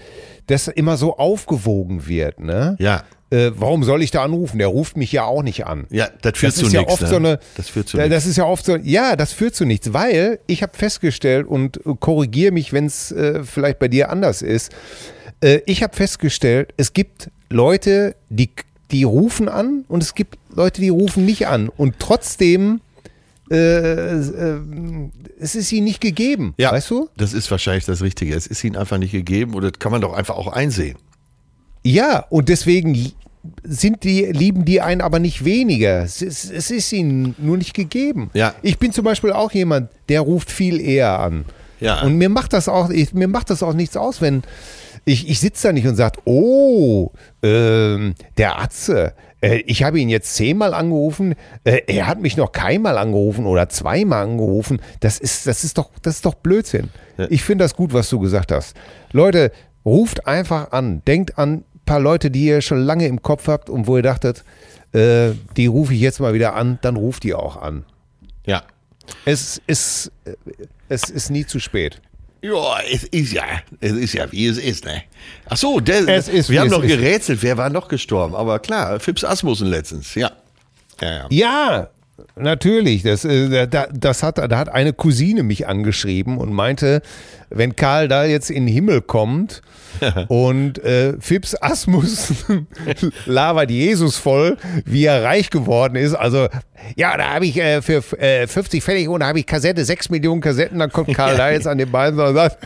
dass immer so aufgewogen wird, ne? Ja. Äh, warum soll ich da anrufen? Der ruft mich ja auch nicht an. Ja, das führt Das zu ist ja nichts. oft ne? so eine. das führt zu Ja, nichts. Das ist ja oft so. Ja, das führt zu nichts, weil ich habe festgestellt und korrigiere mich, wenn es äh, vielleicht bei dir anders ist. Äh, ich habe festgestellt, es gibt Leute, die die rufen an und es gibt Leute, die rufen nicht an und trotzdem äh, äh, es ist ihnen nicht gegeben. Ja, Weißt du? das ist wahrscheinlich das Richtige. Es ist ihnen einfach nicht gegeben oder das kann man doch einfach auch einsehen. Ja, und deswegen sind die, lieben die einen aber nicht weniger. Es ist, es ist ihnen nur nicht gegeben. Ja. Ich bin zum Beispiel auch jemand, der ruft viel eher an. Ja. Und mir macht das auch, ich, mir macht das auch nichts aus, wenn ich, ich sitze da nicht und sage, oh, ähm, der Atze, äh, ich habe ihn jetzt zehnmal angerufen, äh, er hat mich noch keinmal angerufen oder zweimal angerufen. Das ist, das ist doch, das ist doch Blödsinn. Ich finde das gut, was du gesagt hast. Leute, ruft einfach an, denkt an ein paar Leute, die ihr schon lange im Kopf habt und wo ihr dachtet, äh, die rufe ich jetzt mal wieder an, dann ruft die auch an. Ja. Es ist, äh, es ist nie zu spät. Ja, es ist ja, es ist ja, wie es ist, ne? Ach so, der, Es ist, wir haben noch gerätselt, wer war noch gestorben? Aber klar, Fips Asmussen letztens, ja. Ja, ja. Ja, natürlich. Das, äh, da, das hat, da hat eine Cousine mich angeschrieben und meinte, wenn Karl da jetzt in den Himmel kommt [LAUGHS] und äh, Fips Asmus [LAUGHS] labert Jesus voll, wie er reich geworden ist. Also, ja, da habe ich äh, für äh, 50 Pfennig und da habe ich Kassette, 6 Millionen Kassetten. Dann kommt Karl [LAUGHS] da jetzt an den Beinen und sagt,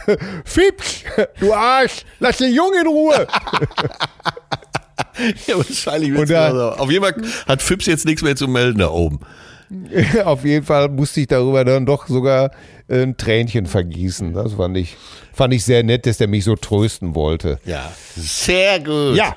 Fips, du Arsch, lass den Jungen in Ruhe. ja wahrscheinlich Und da- genauso. Auf jeden Fall hat Fips jetzt nichts mehr zu melden da oben. [LAUGHS] Auf jeden Fall musste ich darüber dann doch sogar äh, ein Tränchen vergießen. Das fand ich, fand ich sehr nett, dass der mich so trösten wollte. Ja, sehr gut. Ja.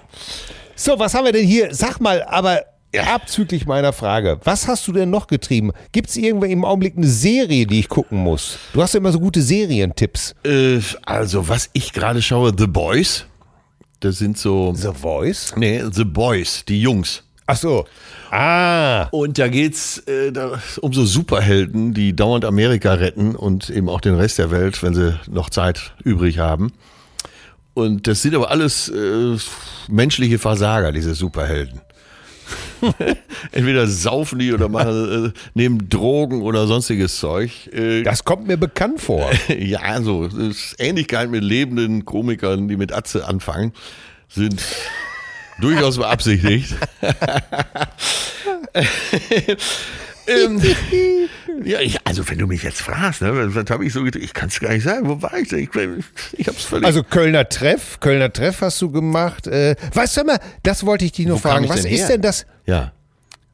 So, was haben wir denn hier? Sag mal, aber abzüglich meiner Frage. Was hast du denn noch getrieben? Gibt es irgendwo im Augenblick eine Serie, die ich gucken muss? Du hast ja immer so gute Serientipps. Äh, also, was ich gerade schaue, The Boys. Das sind so. The Voice? Nee, The Boys, die Jungs. Ach so. Ah. Und da geht's äh, da, um so Superhelden, die dauernd Amerika retten und eben auch den Rest der Welt, wenn sie noch Zeit übrig haben. Und das sind aber alles äh, menschliche Versager, diese Superhelden. [LAUGHS] Entweder saufen die oder machen, äh, nehmen Drogen oder sonstiges Zeug. Äh, Das kommt mir bekannt vor. [LAUGHS] ja, also es ist Ähnlichkeit mit lebenden Komikern, die mit Atze anfangen, sind durchaus beabsichtigt. ähm, ja, ich, also wenn du mich jetzt fragst, ne, was habe ich so getan? Ich kann es gar nicht sagen. Wo war ich denn? Ich, ich habe es völlig. Also Kölner Treff, Kölner Treff hast du gemacht. Äh, weißt du mal, das wollte ich dich nur Wo fragen. Was denn ist her? denn das? ja.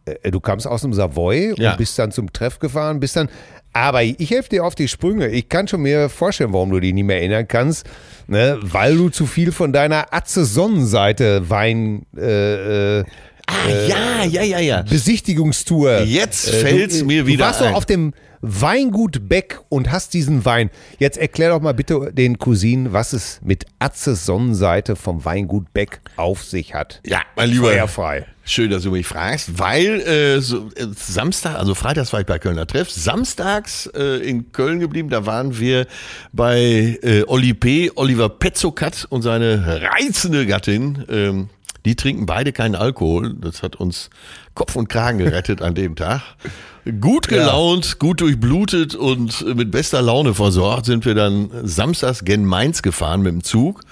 Äh, Du kamst aus dem Savoy Ja. und bist dann zum Treff gefahren, bist dann. Aber ich helfe dir auf die Sprünge. Ich kann schon mir vorstellen, warum du dich nicht mehr erinnern kannst, ne? weil du zu viel von deiner Atze Sonnenseite Wein äh, äh, Ah, ja, ja, ja, ja. Besichtigungstour. Jetzt Äh, fällt's du, mir du wieder warst ein. doch auf dem Weingut Beck und hast diesen Wein. Jetzt erklär doch mal bitte den Cousinen, was es mit Atzes Sonnenseite vom Weingut Beck auf sich hat. Ja, mein Lieber. Feuerfrei. Schön, dass du mich fragst, weil äh, so, äh, Samstag, also Freitags war ich bei Kölner Treff, samstags äh, in Köln geblieben, da waren wir bei äh, Oli P., Oliver Petzokat und seine reizende Gattin. Ähm, die trinken beide keinen Alkohol. Das hat uns Kopf und Kragen gerettet an dem Tag. Gut gelaunt, gut durchblutet und mit bester Laune versorgt sind wir dann samstags gen Mainz gefahren mit dem Zug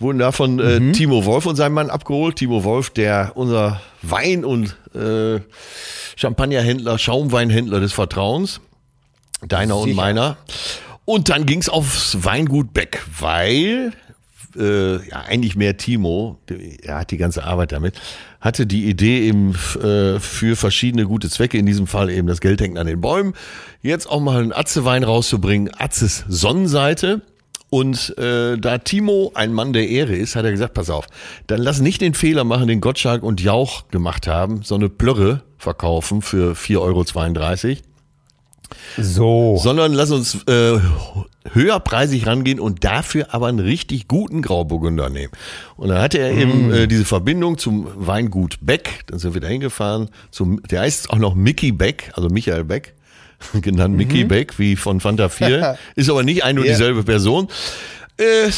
wurden da von äh, Timo Wolf und seinem Mann abgeholt. Timo Wolf, der unser Wein- und äh, Champagnerhändler, Schaumweinhändler des Vertrauens, deiner und Sicher. meiner. Und dann ging's aufs Weingut Beck, weil äh, ja eigentlich mehr Timo, er hat die ganze Arbeit damit, hatte die Idee eben äh, für verschiedene gute Zwecke, in diesem Fall eben das Geld hängt an den Bäumen, jetzt auch mal einen Atze-Wein rauszubringen, Atzes Sonnenseite. Und äh, da Timo ein Mann der Ehre ist, hat er gesagt, pass auf, dann lass nicht den Fehler machen, den Gottschalk und Jauch gemacht haben, so eine Plörre verkaufen für 4,32 Euro, So. sondern lass uns äh, höherpreisig rangehen und dafür aber einen richtig guten Grauburgunder nehmen. Und dann hatte er eben äh, diese Verbindung zum Weingut Beck, dann sind wir da hingefahren, zum, der heißt auch noch Mickey Beck, also Michael Beck, [LAUGHS] genannt Mickey Beck, wie von Fanta 4, [LAUGHS] ist aber nicht ein und dieselbe Person. Äh,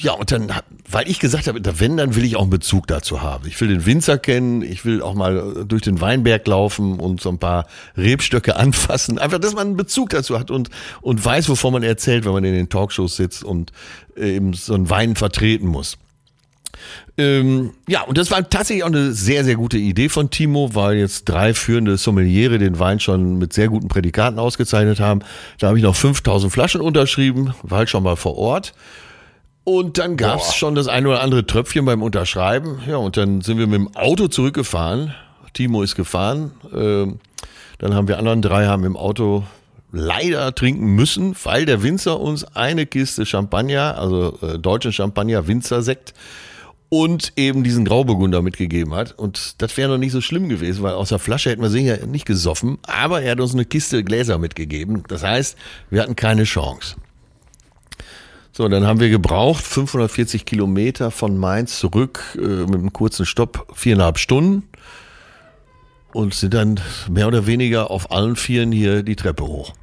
ja, und dann, weil ich gesagt habe, wenn, dann will ich auch einen Bezug dazu haben. Ich will den Winzer kennen, ich will auch mal durch den Weinberg laufen und so ein paar Rebstöcke [LAUGHS] anfassen. Einfach, dass man einen Bezug dazu hat und, und weiß, wovon man erzählt, wenn man in den Talkshows sitzt und äh, eben so einen Wein vertreten muss. Ähm, ja, und das war tatsächlich auch eine sehr, sehr gute Idee von Timo, weil jetzt drei führende Sommeliere den Wein schon mit sehr guten Prädikaten ausgezeichnet haben. Da habe ich noch 5000 Flaschen unterschrieben, war halt schon mal vor Ort. Und dann gab's schon das ein oder andere Tröpfchen beim Unterschreiben. Ja, und dann sind wir mit dem Auto zurückgefahren. Timo ist gefahren. Ähm, dann haben wir anderen drei haben im Auto leider trinken müssen, weil der Winzer uns eine Kiste Champagner, also äh, deutschen Champagner, Winzersekt und eben diesen Grauburgunder mitgegeben hat. Und das wäre noch nicht so schlimm gewesen, weil aus der Flasche hätten wir sicher nicht gesoffen. Aber er hat uns eine Kiste Gläser mitgegeben. Das heißt, wir hatten keine Chance. So, dann haben wir gebraucht 540 Kilometer von Mainz zurück äh, mit einem kurzen Stopp, viereinhalb Stunden. Und sind dann mehr oder weniger auf allen Vieren hier die Treppe hoch.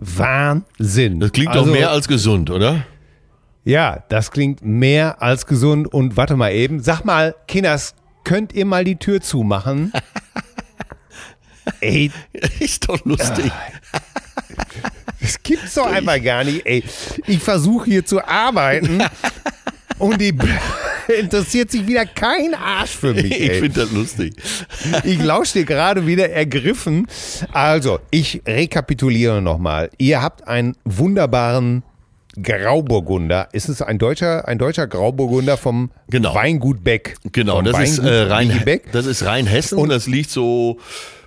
Wahnsinn. Das klingt also, doch mehr als gesund, oder? Ja, das klingt mehr als gesund. Und warte mal eben. Sag mal, Kinders, könnt ihr mal die Tür zumachen? [LAUGHS] Ey, Ist doch lustig. das gibt's doch einfach gar nicht. Ey, ich versuche hier zu arbeiten [LAUGHS] und die interessiert sich wieder kein Arsch für mich. Ich Ey. finde das lustig. Ich lausche dir gerade wieder ergriffen. Also, ich rekapituliere nochmal. Ihr habt einen wunderbaren Grauburgunder. Ist es ein deutscher, ein deutscher Grauburgunder vom Genau. Weingut Beck? Genau, das ist, Weingut äh, Rhein, Beck. das ist Rheinhessen und das liegt so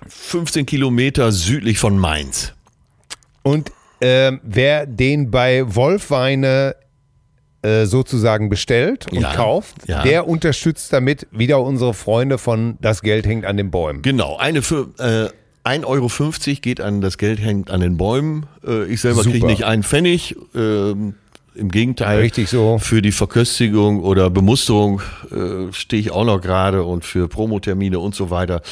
15 Kilometer südlich von Mainz. Und ähm, wer den bei Wolfweine äh, sozusagen bestellt und Ja, kauft, ja. der unterstützt damit wieder unsere Freunde von Das Geld hängt an den Bäumen. Genau, eine für, äh, 1,50 Euro geht an das Geld hängt an den Bäumen. Äh, ich selber kriege nicht einen Pfennig. Ähm, Im Gegenteil, Richtig so. für die Verköstigung oder Bemusterung äh, stehe ich auch noch gerade und für Promotermine und so weiter.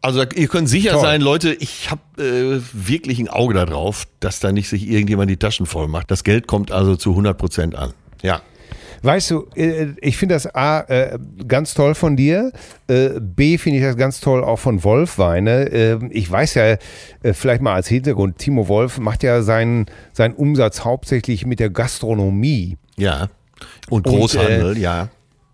Also ihr könnt sicher Toll. sein, Leute, ich habe äh, wirklich ein Auge darauf, dass da nicht sich irgendjemand die Taschen voll macht. Das Geld kommt also zu 100 Prozent an. Ja. Weißt du, äh, ich finde das A äh, ganz toll von dir. Äh, B finde ich das ganz toll auch von Wolf Weine. Äh, Ich weiß ja, äh, vielleicht mal als Hintergrund, Timo Wolf macht ja seinen, seinen Umsatz hauptsächlich mit der Gastronomie. Ja. Und Und, Großhandel, ja.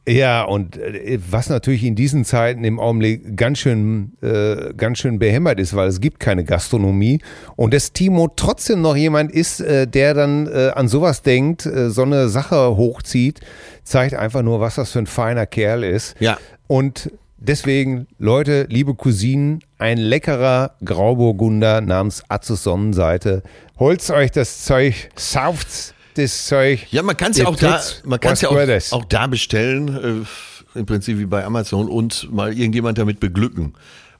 Ja, und äh, was natürlich in diesen Zeiten im Augenblick ganz schön, äh, ganz schön behämmert ist, weil es gibt keine Gastronomie. Und dass Timo trotzdem noch jemand ist, äh, der dann äh, an sowas denkt, äh, so eine Sache hochzieht, zeigt einfach nur, was das für ein feiner Kerl ist. Ja. Und deswegen, Leute, liebe Cousinen, ein leckerer Grauburgunder namens Azus Sonnenseite. Holzt euch das Zeug, sauft's das Zeug. Ja, man kann es ja auch da, man kann es was ja auch, auch da bestellen, äh, im Prinzip wie bei Amazon und mal irgendjemand damit beglücken.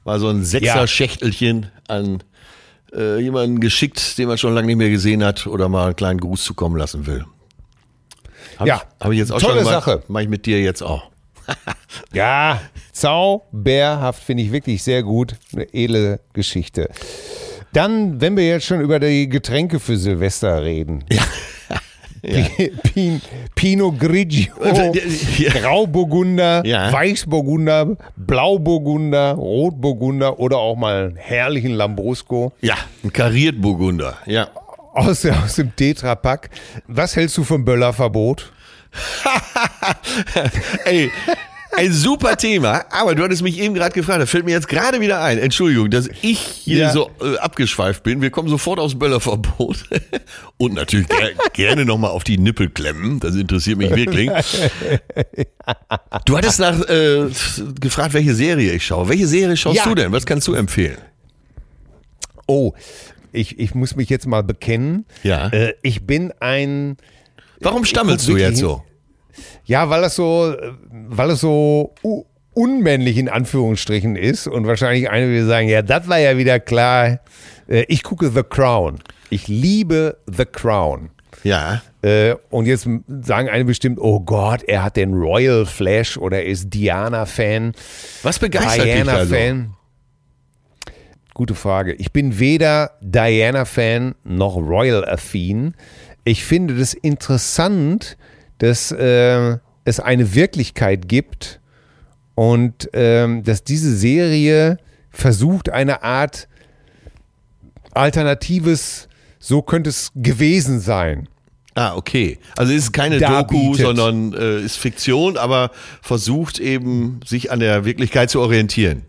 Mal so ein Sechser-Schächtelchen an äh, jemanden geschickt, den man schon lange nicht mehr gesehen hat oder mal einen kleinen Gruß zukommen lassen will. Hab Ja, habe ich jetzt auch tolle schon gemacht. Sache. Mache ich mit dir jetzt auch. [LAUGHS] Ja, zauberhaft finde ich wirklich sehr gut. Eine edle Geschichte. Dann, wenn wir jetzt schon über die Getränke für Silvester reden. Ja. Pin, Pinot Grigio, [LAUGHS] Ja. Grauburgunder, Ja. Weißburgunder, Blauburgunder, Rotburgunder oder auch mal einen herrlichen Lambrusco Ja, ein kariert Burgunder. Ja. aus, aus dem Tetrapack. Was hältst du vom Böllerverbot? [LAUGHS] Ey, ein super Thema, aber du hattest mich eben gerade gefragt, da fällt mir jetzt gerade wieder ein, Entschuldigung, dass ich hier Ja. so äh, abgeschweift bin. Wir kommen sofort aufs Böllerverbot [LAUGHS] und natürlich ger gerne nochmal auf die Nippel klemmen, das interessiert mich wirklich. Du hattest nach äh, gefragt, welche Serie ich schaue. Welche Serie schaust Ja. du denn? Was kannst du empfehlen? Oh, ich, ich muss mich jetzt mal bekennen. Ja. Äh, ich bin ein Warum stammelst du jetzt so? Ja, weil das so, weil es so unmännlich in Anführungsstrichen ist und wahrscheinlich eine würde sagen, ja, das war ja wieder klar. Äh, Ich gucke The Crown. Ich liebe The Crown. Ja. Äh, Und jetzt sagen eine bestimmt, oh Gott, er hat den Royal Flash oder er ist Diana-Fan, Was begeistert dich also? Diana-Fan. Gute Frage. Ich bin weder Diana-Fan noch Royal-affin. Ich finde das interessant, dass äh, es eine Wirklichkeit gibt und ähm, dass diese Serie versucht, eine Art alternatives, so könnte es gewesen sein. Ah, okay. Also es ist keine Da Doku, sondern äh, ist Fiktion, aber versucht eben, sich an der Wirklichkeit zu orientieren.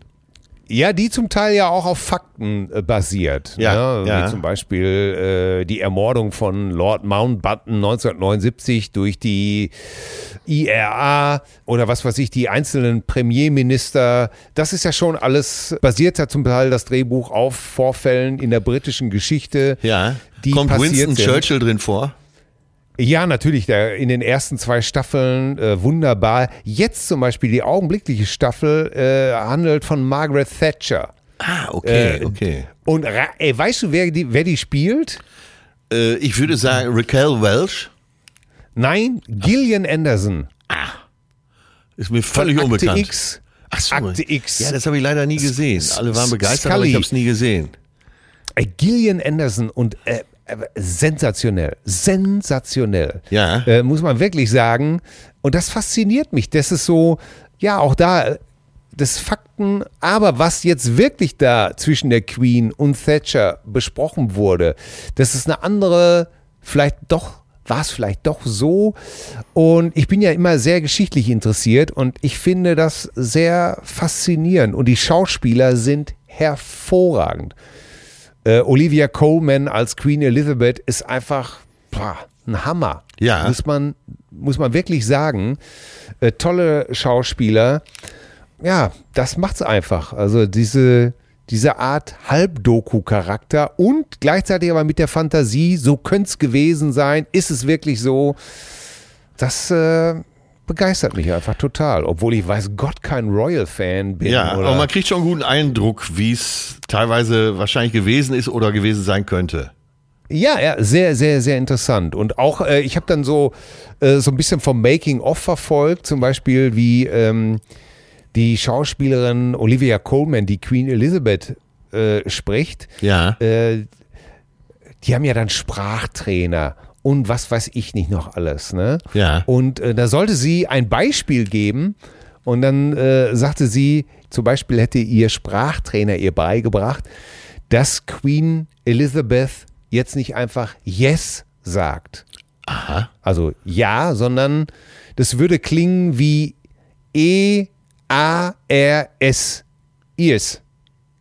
Ja, die zum Teil ja auch auf Fakten äh, basiert. Ja, ne? ja. Wie zum Beispiel äh, die Ermordung von Lord Mountbatten 1979 durch die IRA oder was weiß ich, die einzelnen Premierminister. Das ist ja schon alles, basiert ja zum Teil das Drehbuch auf Vorfällen in der britischen Geschichte. Ja. Die Kommt Winston sind. Churchill drin vor? Ja, natürlich, der, in den ersten zwei Staffeln äh, wunderbar. Jetzt zum Beispiel die augenblickliche Staffel äh, handelt von Margaret Thatcher. Ah, okay, Äh, okay. Und ey, weißt du, wer die, wer die spielt? Äh, ich würde sagen Raquel Welch. Nein, Gillian Anderson. Ist mir völlig Akte unbekannt. X. Ach so. Akte X. Ja, das habe ich leider nie gesehen. Alle waren begeistert, aber Scully. ich habe es nie gesehen. Ey, Gillian Anderson und äh, äh, sensationell, sensationell. Ja. Äh, muss man wirklich sagen. Und das fasziniert mich. Das ist so, ja, auch da, äh, das Fakten, aber was jetzt wirklich da zwischen der Queen und Thatcher besprochen wurde, das ist eine andere, vielleicht doch, war es vielleicht doch so. Und ich bin ja immer sehr geschichtlich interessiert und ich finde das sehr faszinierend. Und die Schauspieler sind hervorragend. Äh, Olivia Coleman als Queen Elizabeth ist einfach boah, ein Hammer. Ja. Muss man, muss man wirklich sagen. Äh, tolle Schauspieler. Ja, das macht's einfach. Also diese, diese Art Halbdoku-Charakter und gleichzeitig aber mit der Fantasie, so könnte es gewesen sein, ist es wirklich so. das äh, begeistert mich einfach total, obwohl ich weiß Gott kein Royal-Fan bin. Ja, aber man kriegt schon einen guten Eindruck, wie es teilweise wahrscheinlich gewesen ist oder gewesen sein könnte. Ja, ja, sehr, sehr, sehr interessant. Und auch, äh, ich habe dann so, äh, so ein bisschen vom Making-of verfolgt, zum Beispiel wie ähm, die Schauspielerin Olivia Colman, die Queen Elizabeth äh, spricht. Ja. Äh, die haben ja dann Sprachtrainer und was weiß ich nicht noch alles. Ne? Ja. Und äh, da sollte sie ein Beispiel geben und dann äh, sagte sie, zum Beispiel hätte ihr Sprachtrainer ihr beigebracht, dass Queen Elizabeth jetzt nicht einfach Yes sagt. Aha. Also ja, sondern das würde klingen wie E-A-R-S. Ears.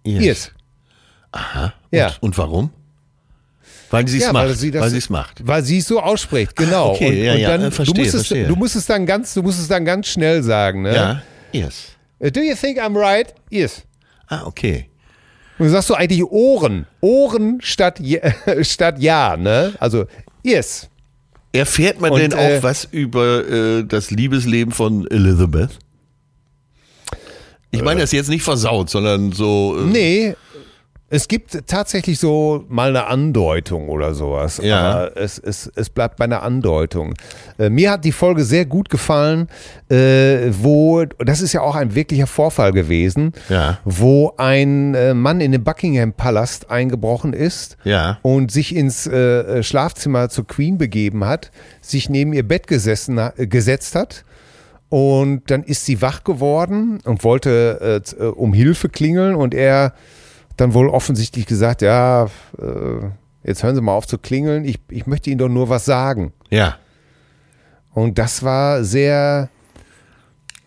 Ears. Aha. Ja. Und, und warum? Weil sie es Ja, macht. weil sie es macht. Weil sie es so ausspricht, genau. okay, und, ja, und ja, dann, äh, verstehe, du, musst es, verstehe. du musst es dann ganz, du musst es dann ganz schnell sagen, ne? Ja. Yes. Uh, Do you think I'm right? Yes. Ah, okay. Und du sagst so eigentlich Ohren. Ohren statt, ja- [LAUGHS] statt Ja, ne? Also, yes. Erfährt man Und, denn auch äh, was über äh, das Liebesleben von Elizabeth? Ich meine das jetzt nicht versaut, sondern so. Äh, Nee, es gibt tatsächlich so mal eine Andeutung oder sowas. Ja. Aber es, es, es bleibt bei einer Andeutung. Äh, mir hat die Folge sehr gut gefallen, äh, wo, das ist ja auch ein wirklicher Vorfall gewesen, Ja. wo ein äh, Mann in den Buckingham Palast eingebrochen ist Ja. und sich ins äh, Schlafzimmer zur Queen begeben hat, sich neben ihr Bett gesessen, äh, gesetzt hat. Und dann ist sie wach geworden und wollte äh, um Hilfe klingeln und er dann wohl offensichtlich gesagt, ja, äh, jetzt hören Sie mal auf zu klingeln, ich, ich möchte Ihnen doch nur was sagen. Ja. Und das war sehr,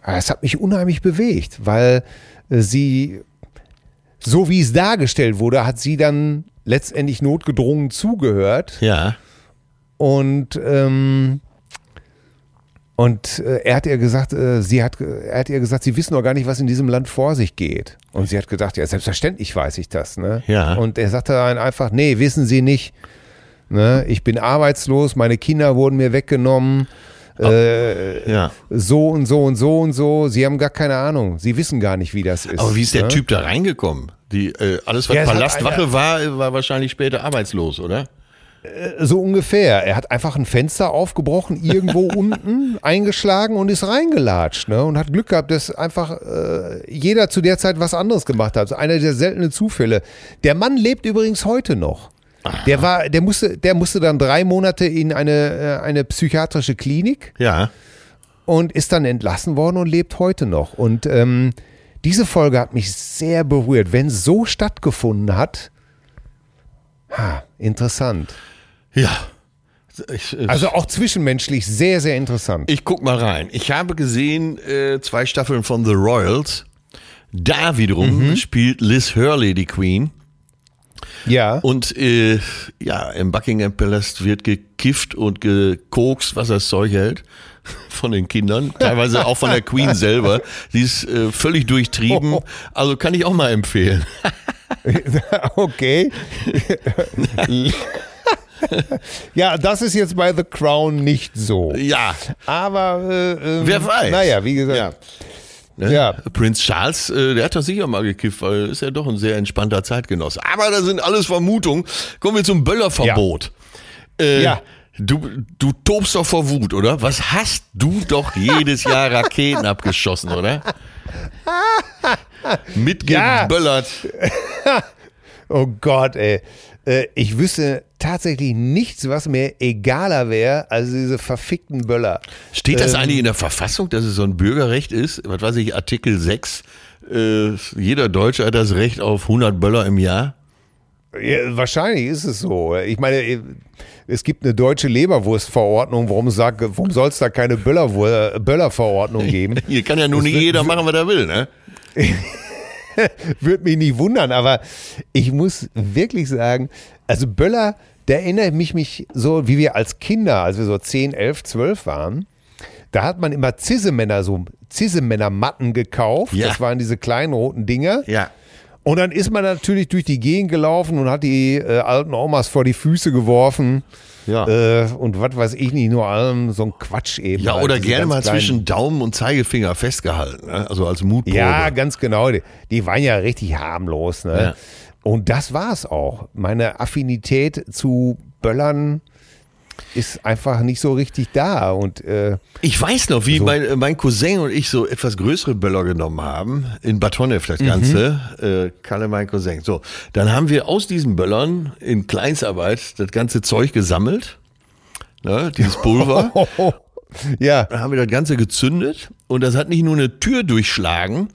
ah, es hat mich unheimlich bewegt, weil äh, sie, so wie es dargestellt wurde, hat sie dann letztendlich notgedrungen zugehört Ja. und ähm, und äh, er hat ihr gesagt, äh, sie hat, er hat ihr gesagt, sie wissen noch gar nicht, was in diesem Land vor sich geht. Und sie hat gedacht, ja, selbstverständlich weiß ich das, ne? Ja. Und er sagte dann einfach, nee, wissen Sie nicht. Ne? Ich bin arbeitslos, meine Kinder wurden mir weggenommen. Äh, Ja. so und so und so und so. Sie haben gar keine Ahnung. Sie wissen gar nicht, wie das ist. Aber wie ist der ne? Typ da reingekommen? Die, äh, alles, was Ja, Palastwache war, war wahrscheinlich später arbeitslos, oder? So ungefähr. Er hat einfach ein Fenster aufgebrochen, irgendwo [LAUGHS] unten eingeschlagen und ist reingelatscht. Ne? Und hat Glück gehabt, dass einfach äh, jeder zu der Zeit was anderes gemacht hat. So einer der seltenen Zufälle. Der Mann lebt übrigens heute noch. Der war, der musste, der musste dann drei Monate in eine, äh, eine psychiatrische Klinik Ja. und ist dann entlassen worden und lebt heute noch. Und ähm, diese Folge hat mich sehr berührt. Wenn es so stattgefunden hat, ha, interessant. Ja. Ich, äh, Also auch zwischenmenschlich sehr, sehr interessant. ich guck mal rein. Ich habe gesehen äh, zwei Staffeln von The Royals. Da wiederum Mhm. spielt Liz Hurley die Queen. Ja. Und äh, ja, im Buckingham Palast wird gekifft und gekokst, was das Zeug hält. [LAUGHS] Von den Kindern, teilweise auch von der Queen [LAUGHS] selber. Die ist äh, völlig durchtrieben. [LAUGHS] Also kann ich auch mal empfehlen. okay. [LAUGHS] ja, das ist jetzt bei The Crown nicht so. Ja, Aber äh, ähm, wer weiß. Naja, wie gesagt. Ja. Ne? Ja. Prinz Charles, äh, der hat doch sicher mal gekifft, weil ist ja doch ein sehr entspannter Zeitgenosse. Aber das sind alles Vermutungen. Kommen wir zum Böllerverbot. Äh, Ja. Du, du tobst doch vor Wut, oder? Was hast du doch jedes Jahr Raketen abgeschossen, oder? [LAUGHS] Mitgeböllert. [LAUGHS] Oh Gott, ey. Äh, Ich wüsste tatsächlich nichts, was mir egaler wäre als diese verfickten Böller. Steht das Ähm. eigentlich in der Verfassung, dass es so ein Bürgerrecht ist? Was weiß ich, Artikel 6. Äh, jeder Deutsche hat das Recht auf 100 Böller im Jahr. Ja, wahrscheinlich ist es so. Ich meine, es gibt eine deutsche Leberwurstverordnung. Warum, warum soll es da keine Böllerwur- Böllerverordnung geben? [LAUGHS] Hier kann ja nur nicht jeder machen, was er will, ne? [LAUGHS] Würde mich nicht wundern, aber ich muss wirklich sagen, also Böller, da erinnere ich mich, mich so, wie wir als Kinder, als wir so 10, 11, 12 waren, da hat man immer Zissemänner, so Zissemänner-Matten gekauft. Ja. Das waren diese kleinen roten Dinger. Ja. Und dann ist man natürlich durch die Gegend gelaufen und hat die äh, alten Omas vor die Füße geworfen. Ja. Äh, und was weiß ich nicht, nur allem so ein Quatsch eben. Ja, halt, oder gerne mal zwischen Daumen und Zeigefinger festgehalten, ne? also als Mutprobe. Ja, ganz genau. Die, die waren ja richtig harmlos. Ne? Und das war's auch. Meine Affinität zu Böllern ist einfach nicht so richtig da. Und äh, Ich weiß noch, wie So. mein, äh, mein Cousin und ich so etwas größere Böller genommen haben. In Batonev das Ganze. Äh, Kalle, mein Cousin. So, dann haben wir aus diesen Böllern in Kleinstarbeit das ganze Zeug gesammelt. Ne, dieses Pulver. [LAUGHS] ja, Dann haben wir das Ganze gezündet und das hat nicht nur eine Tür durchschlagen,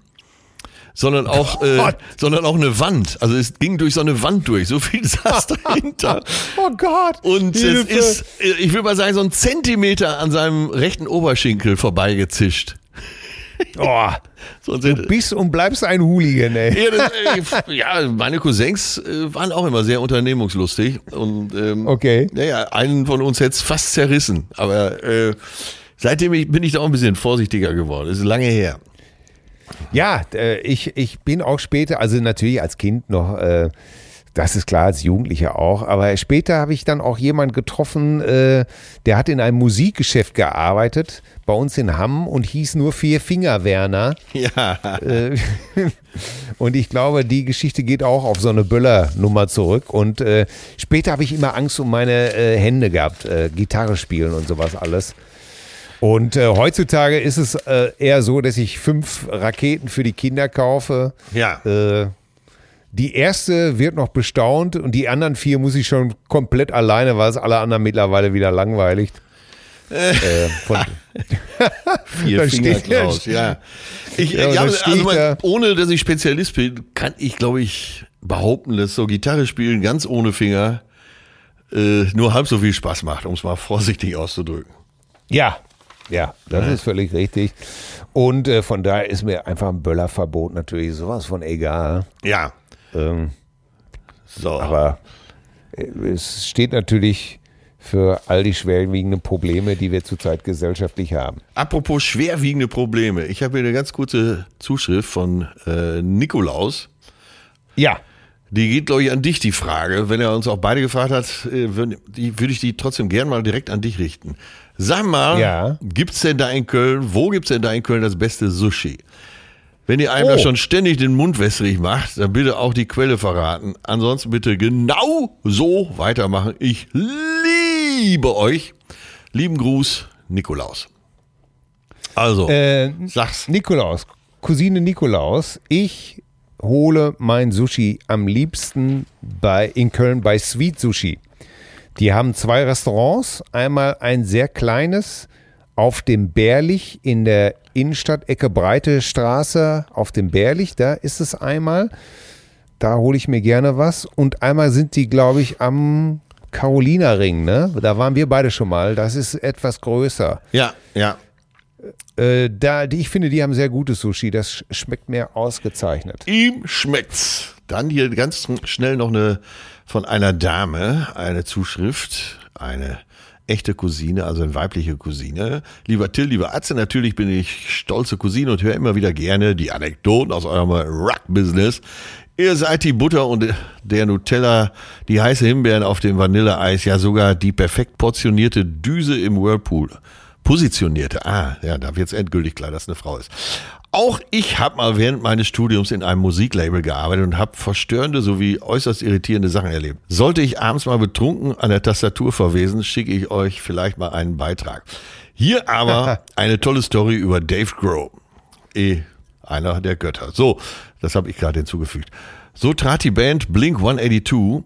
sondern auch, äh, sondern auch eine Wand. Also es ging durch so eine Wand durch. So viel saß [LAUGHS] dahinter. oh Gott. Und es Hilfe. ist, äh, ich würde mal sagen, so ein Zentimeter an seinem rechten Oberschenkel vorbeigezischt. Oh, [LAUGHS] du bist und bleibst ein Hooligan, ey. ja, das, [LAUGHS] äh, ja, meine Cousins äh, waren auch immer sehr unternehmungslustig. Und ähm, Okay. naja, einen von uns hätte es fast zerrissen. Aber äh, seitdem ich, bin ich da auch ein bisschen vorsichtiger geworden. Das ist lange her. Ja, äh, ich, ich bin auch später, also natürlich als Kind noch, äh, das ist klar, als Jugendlicher auch, aber später habe ich dann auch jemanden getroffen, äh, der hat in einem Musikgeschäft gearbeitet, bei uns in Hamm und hieß nur Vier Finger Werner. Ja. [LAUGHS] Und ich glaube, die Geschichte geht auch auf so eine Böller-Nummer zurück. Und später habe ich immer Angst um meine Hände gehabt, Gitarre spielen und sowas alles. Und äh, heutzutage ist es äh, eher so, dass ich fünf Raketen für die Kinder kaufe. Ja. Äh, die erste wird noch bestaunt und die anderen vier muss ich schon komplett alleine, weil es alle anderen mittlerweile wieder langweilig. äh, von, [LAUGHS] Vier Da Finger Klaus, ja. Ich, Ja, ja, also da- ohne dass ich Spezialist bin, kann ich, glaube ich, behaupten, dass so Gitarre spielen ganz ohne Finger äh, nur halb so viel Spaß macht, um es mal vorsichtig auszudrücken. Ja, ja, das ist völlig richtig. Und äh, von daher ist mir einfach ein Böllerverbot natürlich sowas von egal. Ja. Ähm, So. aber äh, es steht natürlich für all die schwerwiegenden Probleme, die wir zurzeit gesellschaftlich haben. Apropos schwerwiegende Probleme. Ich habe hier eine ganz kurze Zuschrift von äh, Nikolaus. Ja, Die geht, glaube ich, an dich, die Frage. Wenn er uns auch beide gefragt hat, äh, würde ich die trotzdem gern mal direkt an dich richten. Sag mal, Ja. gibt's denn da in Köln, wo gibt's denn da in Köln das beste Sushi? Wenn ihr einem Oh. da schon ständig den Mund wässrig macht, dann bitte auch die Quelle verraten. Ansonsten bitte genau so weitermachen. Ich liebe euch. Lieben Gruß, Nikolaus. Also, äh, sag's. Nikolaus, Cousine Nikolaus, ich hole mein Sushi am liebsten bei, in Köln bei Sweet Sushi. Die haben zwei Restaurants. Einmal ein sehr kleines auf dem Bärlich in der Innenstadt, Ecke Breite Straße auf dem Bärlich. Da ist es einmal. Da hole ich mir gerne was. Und einmal sind die, glaube ich, am Carolina-Ring. Ne? Da waren wir beide schon mal. Das ist etwas größer. Ja, ja. Äh, da, die, ich finde, die haben sehr gutes Sushi. Das sch- schmeckt mir ausgezeichnet. Ihm schmeckt's. Dann hier ganz schnell noch eine von einer Dame, eine Zuschrift, eine echte Cousine, also eine weibliche Cousine. Lieber Till, lieber Atze, natürlich bin ich stolze Cousine und höre immer wieder gerne die Anekdoten aus eurem Rock-Business. Ihr seid die Butter und der Nutella, die heiße Himbeeren auf dem Vanilleeis, ja sogar die perfekt portionierte Düse im Whirlpool. Positionierte, ah, ja, da wird's endgültig klar, dass eine Frau ist. Auch ich habe mal während meines Studiums in einem Musiklabel gearbeitet und habe verstörende sowie äußerst irritierende Sachen erlebt. Sollte ich abends mal betrunken an der Tastatur verwesen, schicke ich euch vielleicht mal einen Beitrag. Hier aber [LAUGHS] eine tolle Story über Dave Grohl. Eh, einer der Götter. So, das habe ich gerade hinzugefügt. So trat die Band Blink 182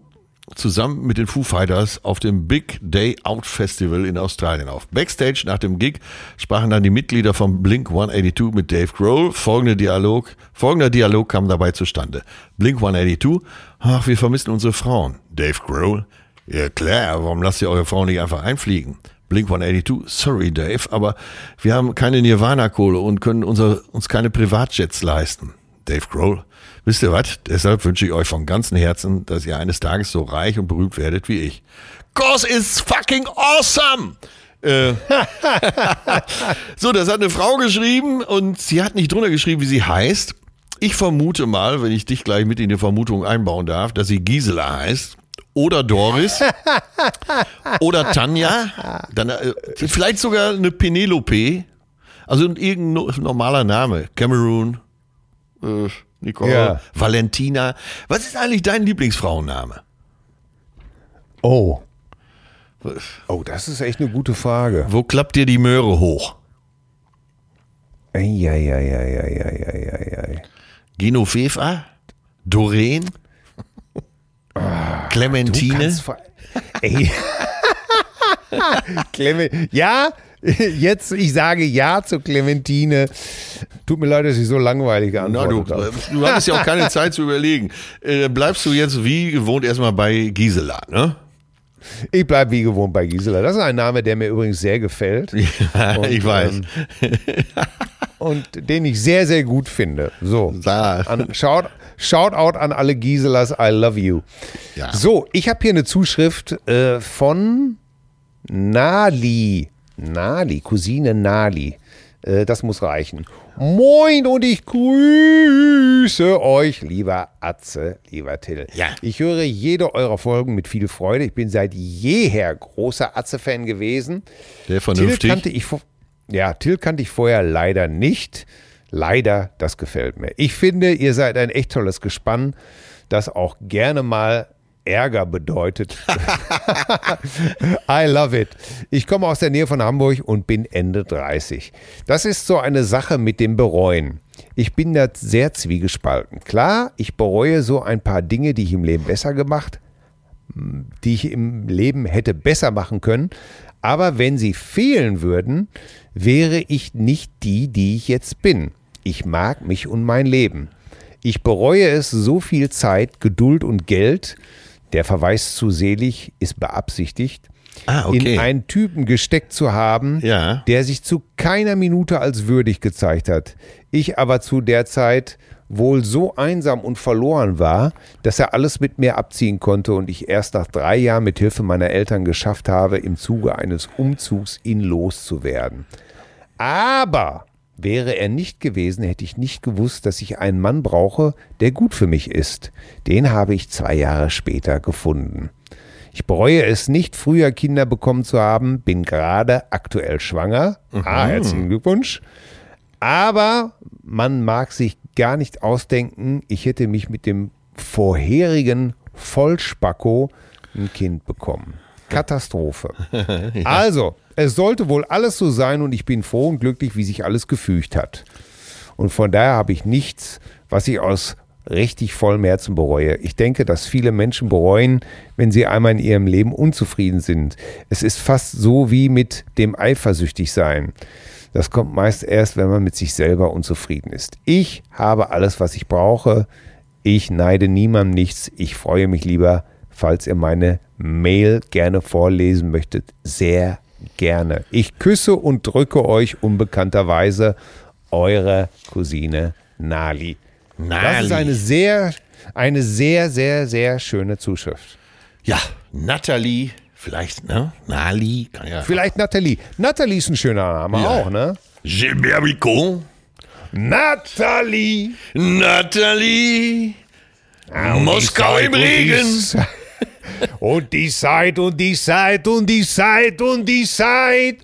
zusammen mit den Foo Fighters auf dem Big Day Out Festival in Australien auf. Backstage nach dem Gig sprachen dann die Mitglieder vom Blink 182 mit Dave Grohl. Folgende Dialog, folgender Dialog kam dabei zustande. Blink 182, ach, wir vermissen unsere Frauen. Dave Grohl, ja klar, warum lasst ihr eure Frauen nicht einfach einfliegen? Blink 182, sorry Dave, aber wir haben keine Nirvana-Kohle und können unser, uns keine Privatjets leisten. Dave Grohl, wisst ihr was? Deshalb wünsche ich euch von ganzem Herzen, dass ihr eines Tages so reich und berühmt werdet wie ich. Cause it's fucking awesome! Äh, [LAUGHS] so, das hat eine Frau geschrieben und sie hat nicht drunter geschrieben, wie sie heißt. Ich vermute mal, wenn ich dich gleich mit in die Vermutung einbauen darf, dass sie Gisela heißt. Oder Doris. [LAUGHS] oder Tanja. Dann, äh, vielleicht sogar eine Penelope. Also irgendein no- normaler Name. Cameroon. Äh, Nicole. Ja. Valentina. Was ist eigentlich dein Lieblingsfrauenname? Oh. Oh, das ist echt eine gute Frage. Wo klappt dir die Möhre hoch? Eieieiei. Genoveva? Doreen? Clementine? Kannst ver- Ey. [LAUGHS] Clement ja, [LAUGHS] jetzt, ich sage ja zu Clementine. Tut mir leid, dass ich so langweilig Na, du, habe. äh, du hattest ja auch keine Zeit zu überlegen. Äh, bleibst du jetzt wie gewohnt erstmal bei Gisela, ne? Ich bleibe wie gewohnt bei Gisela. Das ist ein Name, der mir übrigens sehr gefällt. [LAUGHS] Ja, Und, ich weiß. ähm, Und den ich sehr, sehr gut finde. So. An, shout, shout out an alle Giselas, I love you. Ja. So, ich habe hier eine Zuschrift äh, von Nali. Nali, Cousine Nali. Äh, das muss reichen. Moin und ich grüße euch, lieber Atze, lieber Till. Ja. Ich höre jede eurer Folgen mit viel Freude. Ich bin seit jeher großer Atze-Fan gewesen. Sehr Till vernünftig. kannte ich, ja, Till kannte ich vorher leider nicht. Leider, das gefällt mir. Ich finde, ihr seid ein echt tolles Gespann, das auch gerne mal Ärger bedeutet. [LAUGHS] I love it. Ich komme aus der Nähe von Hamburg und bin Ende 30. Das ist so eine Sache mit dem Bereuen. Ich bin da sehr zwiegespalten. Klar, ich bereue so ein paar Dinge, die ich im Leben besser gemacht die ich im Leben hätte besser machen können. Aber wenn sie fehlen würden, wäre ich nicht die, die ich jetzt bin. Ich mag mich und mein Leben. Ich bereue es, so viel Zeit, Geduld und Geld, der Verweis zu selig ist beabsichtigt, Ah, okay. in einen Typen gesteckt zu haben, Ja. der sich zu keiner Minute als würdig gezeigt hat. Ich aber zu der Zeit wohl so einsam und verloren war, dass er alles mit mir abziehen konnte und ich erst nach drei Jahren mit Hilfe meiner Eltern geschafft habe, im Zuge eines Umzugs ihn loszuwerden. Aber wäre er nicht gewesen, hätte ich nicht gewusst, dass ich einen Mann brauche, der gut für mich ist. Den habe ich zwei Jahre später gefunden. Ich bereue es nicht, früher Kinder bekommen zu haben, bin gerade aktuell schwanger. Ah, herzlichen Glückwunsch. Aber man mag sich gar nicht ausdenken, ich hätte mich mit dem vorherigen Vollspacko ein Kind bekommen. Katastrophe. [LAUGHS] Also, es sollte wohl alles so sein und ich bin froh und glücklich, wie sich alles gefügt hat. Und von daher habe ich nichts, was ich aus richtig vollem Herzen bereue. Ich denke, dass viele Menschen bereuen, wenn sie einmal in ihrem Leben unzufrieden sind. Es ist fast so wie mit dem Eifersüchtigsein. Das kommt meist erst, wenn man mit sich selber unzufrieden ist. Ich habe alles, was ich brauche. Ich neide niemandem nichts. Ich freue mich lieber, falls ihr meine Mail gerne vorlesen möchtet. Sehr gerne. Ich küsse und drücke euch unbekannterweise eure Cousine Nali. Das Nali. ist eine sehr, eine sehr, sehr, sehr schöne Zuschrift. Ja, Natalie, vielleicht, ne? Nali, kann ja. Vielleicht Nathalie. Nathalie ist ein schöner Name Ja. auch, ne? Gilbert Bicot. Nathalie! Natalie. Moskau im Regen. Und die Zeit und die Zeit und die Zeit und die Zeit.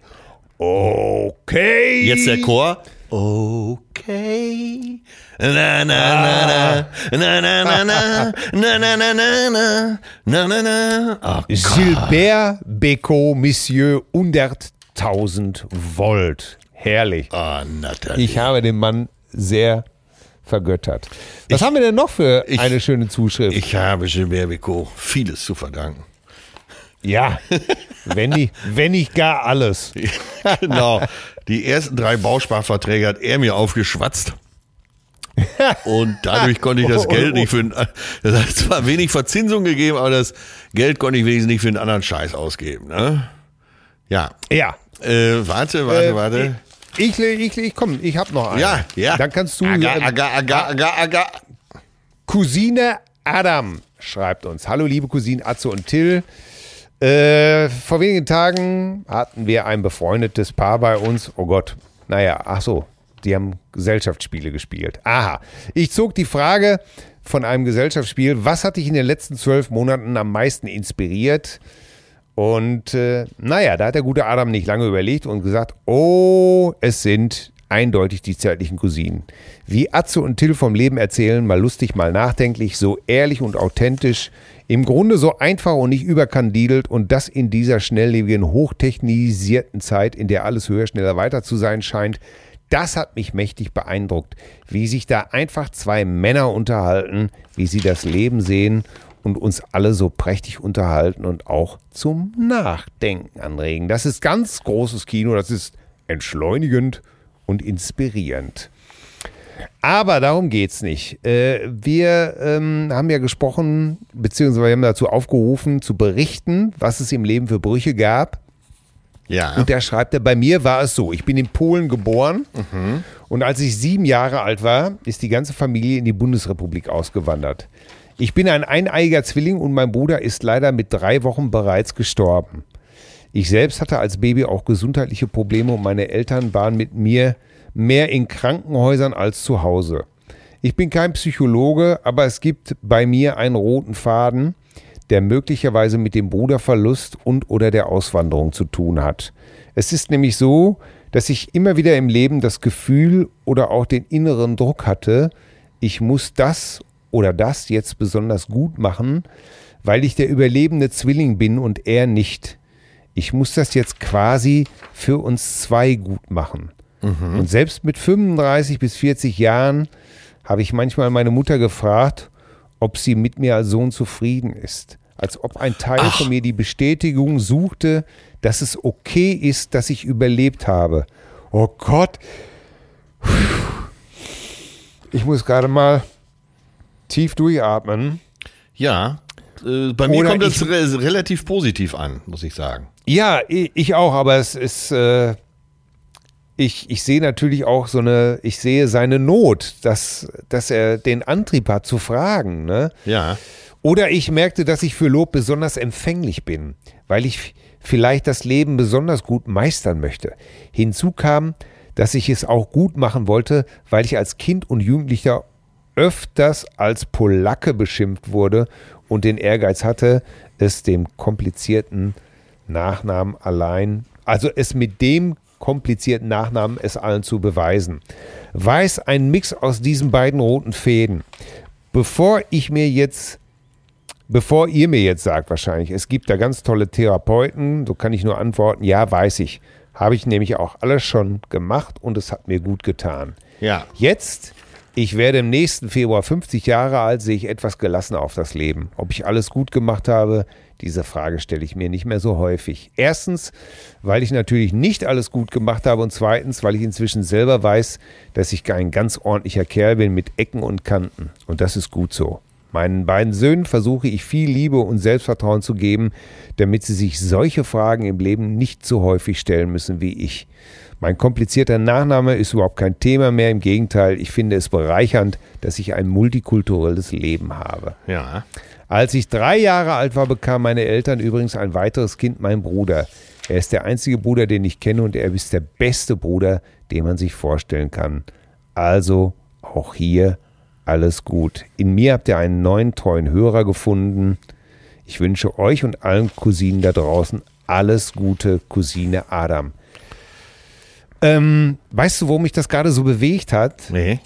Okay. Jetzt der Chor. Okay. Na, na, na, na, na, na, na, [LAUGHS] na, na, na, na, na, na, na, na. Oh, Gilbert Bécaud, Monsieur 100.000 Volt. Herrlich. oh. Ich habe den Mann sehr vergöttert. Was haben wir denn noch für ich- eine schöne Zuschrift? Ich habe Gilbert Bicot vieles zu verdanken. ja, wenn nicht, wenn nicht gar alles. [LAUGHS] genau. Die ersten drei Bausparverträge hat er mir aufgeschwatzt. Und dadurch konnte ich das Geld nicht für einen, das hat zwar wenig Verzinsung gegeben, aber das Geld konnte ich wenigstens nicht für einen anderen Scheiß ausgeben. Ne? Ja. Ja. Äh, warte, warte, Äh, warte. Ich, ich, ich komm, ich hab noch einen. Ja, ja. Dann kannst du. Aga, ähm, aga, aga, aga, aga. Cousine Adam schreibt uns. Hallo, liebe Cousinen Atze und Till. Äh, vor wenigen Tagen hatten wir ein befreundetes Paar bei uns. Oh Gott. Naja, ach so. Die haben Gesellschaftsspiele gespielt. Aha. Ich zog die Frage von einem Gesellschaftsspiel, was hat dich in den letzten zwölf Monaten am meisten inspiriert? Und äh, naja, da hat der gute Adam nicht lange überlegt und gesagt, oh, es sind eindeutig die zärtlichen Cousinen. Wie Atze und Till vom Leben erzählen, mal lustig, mal nachdenklich, so ehrlich und authentisch, im Grunde so einfach und nicht überkandidelt und das in dieser schnelllebigen, hochtechnisierten Zeit, in der alles höher, schneller, weiter zu sein scheint, das hat mich mächtig beeindruckt, wie sich da einfach zwei Männer unterhalten, wie sie das Leben sehen und uns alle so prächtig unterhalten und auch zum Nachdenken anregen. Das ist ganz großes Kino, das ist entschleunigend und inspirierend. Aber darum geht es nicht. Äh, wir ähm, haben ja gesprochen, beziehungsweise wir haben dazu aufgerufen, zu berichten, was es im Leben für Brüche gab. Ja. Und da schreibt er, bei mir war es so, ich bin in Polen geboren und als ich sieben Jahre alt war, ist die ganze Familie in die Bundesrepublik ausgewandert. Ich bin ein eineiiger Zwilling und mein Bruder ist leider mit drei Wochen bereits gestorben. Ich selbst hatte als Baby auch gesundheitliche Probleme und meine Eltern waren mit mir mehr in Krankenhäusern als zu Hause. Ich bin kein Psychologe, aber es gibt bei mir einen roten Faden, der möglicherweise mit dem Bruderverlust und oder der Auswanderung zu tun hat. Es ist nämlich so, dass ich immer wieder im Leben das Gefühl oder auch den inneren Druck hatte, ich muss das oder das jetzt besonders gut machen, weil ich der überlebende Zwilling bin und er nicht. Ich muss das jetzt quasi für uns zwei gut machen. Und selbst mit 35 bis 40 Jahren habe ich manchmal meine Mutter gefragt, ob sie mit mir als Sohn zufrieden ist. Als ob ein Teil Ach. von mir die Bestätigung suchte, dass es okay ist, dass ich überlebt habe. Oh Gott. Ich muss gerade mal tief durchatmen. Ja. Äh, bei mir kommt das re relativ positiv an, muss ich sagen. Ja, ich auch, aber es ist, äh, ich, ich sehe natürlich auch so eine, ich sehe seine Not, dass, dass er den Antrieb hat zu fragen. Ne? Ja. Oder ich merkte, dass ich für Lob besonders empfänglich bin, weil ich vielleicht das Leben besonders gut meistern möchte. Hinzu kam, dass ich es auch gut machen wollte, weil ich als Kind und Jugendlicher öfters als Polacke beschimpft wurde und den Ehrgeiz hatte, es dem komplizierten Nachnamen allein, also es mit dem komplizierten Nachnamen es allen zu beweisen. Weiß ein Mix aus diesen beiden roten Fäden. Bevor ich mir jetzt Bevor ihr mir jetzt sagt, wahrscheinlich, es gibt da ganz tolle Therapeuten, so kann ich nur antworten, ja, weiß ich. Habe ich nämlich auch alles schon gemacht und es hat mir gut getan. Ja. Jetzt, ich werde im nächsten Februar 50 Jahre alt, sehe ich etwas gelassener auf das Leben. Ob ich alles gut gemacht habe, diese Frage stelle ich mir nicht mehr so häufig. Erstens, weil ich natürlich nicht alles gut gemacht habe und zweitens, weil ich inzwischen selber weiß, dass ich ein ganz ordentlicher Kerl bin mit Ecken und Kanten. Und das ist gut so. Meinen beiden Söhnen versuche ich viel Liebe und Selbstvertrauen zu geben, damit sie sich solche Fragen im Leben nicht so häufig stellen müssen wie ich. Mein komplizierter Nachname ist überhaupt kein Thema mehr. Im Gegenteil, ich finde es bereichernd, dass ich ein multikulturelles Leben habe. Ja. Als ich drei Jahre alt war, bekamen meine Eltern übrigens ein weiteres Kind, mein Bruder. Er ist der einzige Bruder, den ich kenne und er ist der beste Bruder, den man sich vorstellen kann. Also auch hier alles gut. In mir habt ihr einen neuen treuen Hörer gefunden. Ich wünsche euch und allen Cousinen da draußen alles Gute, Cousine Adam. Ähm, weißt du, wo mich das gerade so bewegt hat? Nee.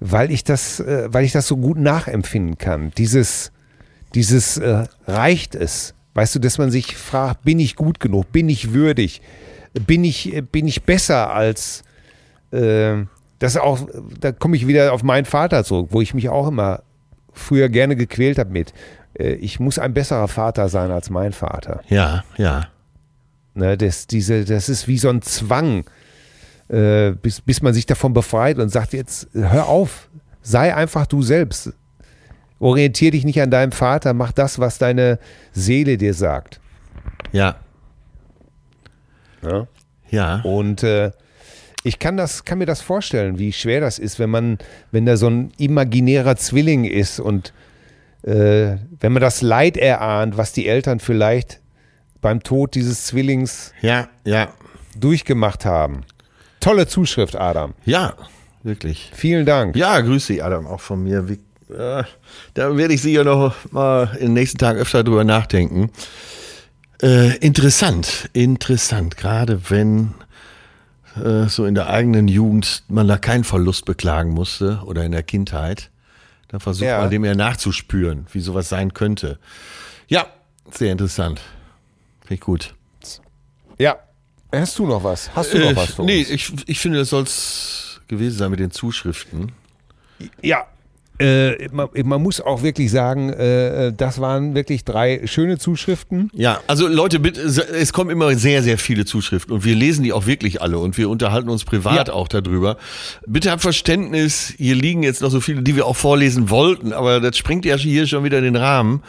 weil ich das, äh, weil ich das so gut nachempfinden kann. Dieses, dieses äh, reicht es. Weißt du, dass man sich fragt, bin ich gut genug? Bin ich würdig? Bin ich, äh, bin ich besser als äh, das auch, da komme ich wieder auf meinen Vater zurück, wo ich mich auch immer früher gerne gequält habe mit. Äh, ich muss ein besserer Vater sein als mein Vater. Ja, ja. Ne, das, diese, das ist wie so ein Zwang, äh, bis, bis man sich davon befreit und sagt, jetzt hör auf, sei einfach du selbst. Orientier dich nicht an deinem Vater, mach das, was deine Seele dir sagt. Ja. Ja. Ja. Und äh, ich kann, das, kann mir das vorstellen, wie schwer das ist, wenn man, wenn da so ein imaginärer Zwilling ist und äh, wenn man das Leid erahnt, was die Eltern vielleicht beim Tod dieses Zwillings Ja, ja. durchgemacht haben. Tolle Zuschrift, Adam. Ja, wirklich. Vielen Dank. Ja, grüß dich, Adam, auch von mir. Wie, äh, da werde ich sicher noch mal in den nächsten Tagen öfter drüber nachdenken. Äh, interessant, interessant, gerade wenn äh, so in der eigenen Jugend man da keinen Verlust beklagen musste oder in der Kindheit. Dann versucht Ja. man dem ja nachzuspüren, wie sowas sein könnte. Ja, sehr interessant. Finde ich gut. Ja. Hast du noch was? Hast du noch Äh, was für nee, uns? ich, ich finde, das soll es gewesen sein mit den Zuschriften. Ja. Äh, man, man muss auch wirklich sagen, äh, das waren wirklich drei schöne Zuschriften. Ja, also Leute, bitte, es kommen immer sehr, sehr viele Zuschriften und wir lesen die auch wirklich alle und wir unterhalten uns privat Ja. auch darüber. Bitte habt Verständnis, hier liegen jetzt noch so viele, die wir auch vorlesen wollten, aber das springt ja hier schon wieder in den Rahmen.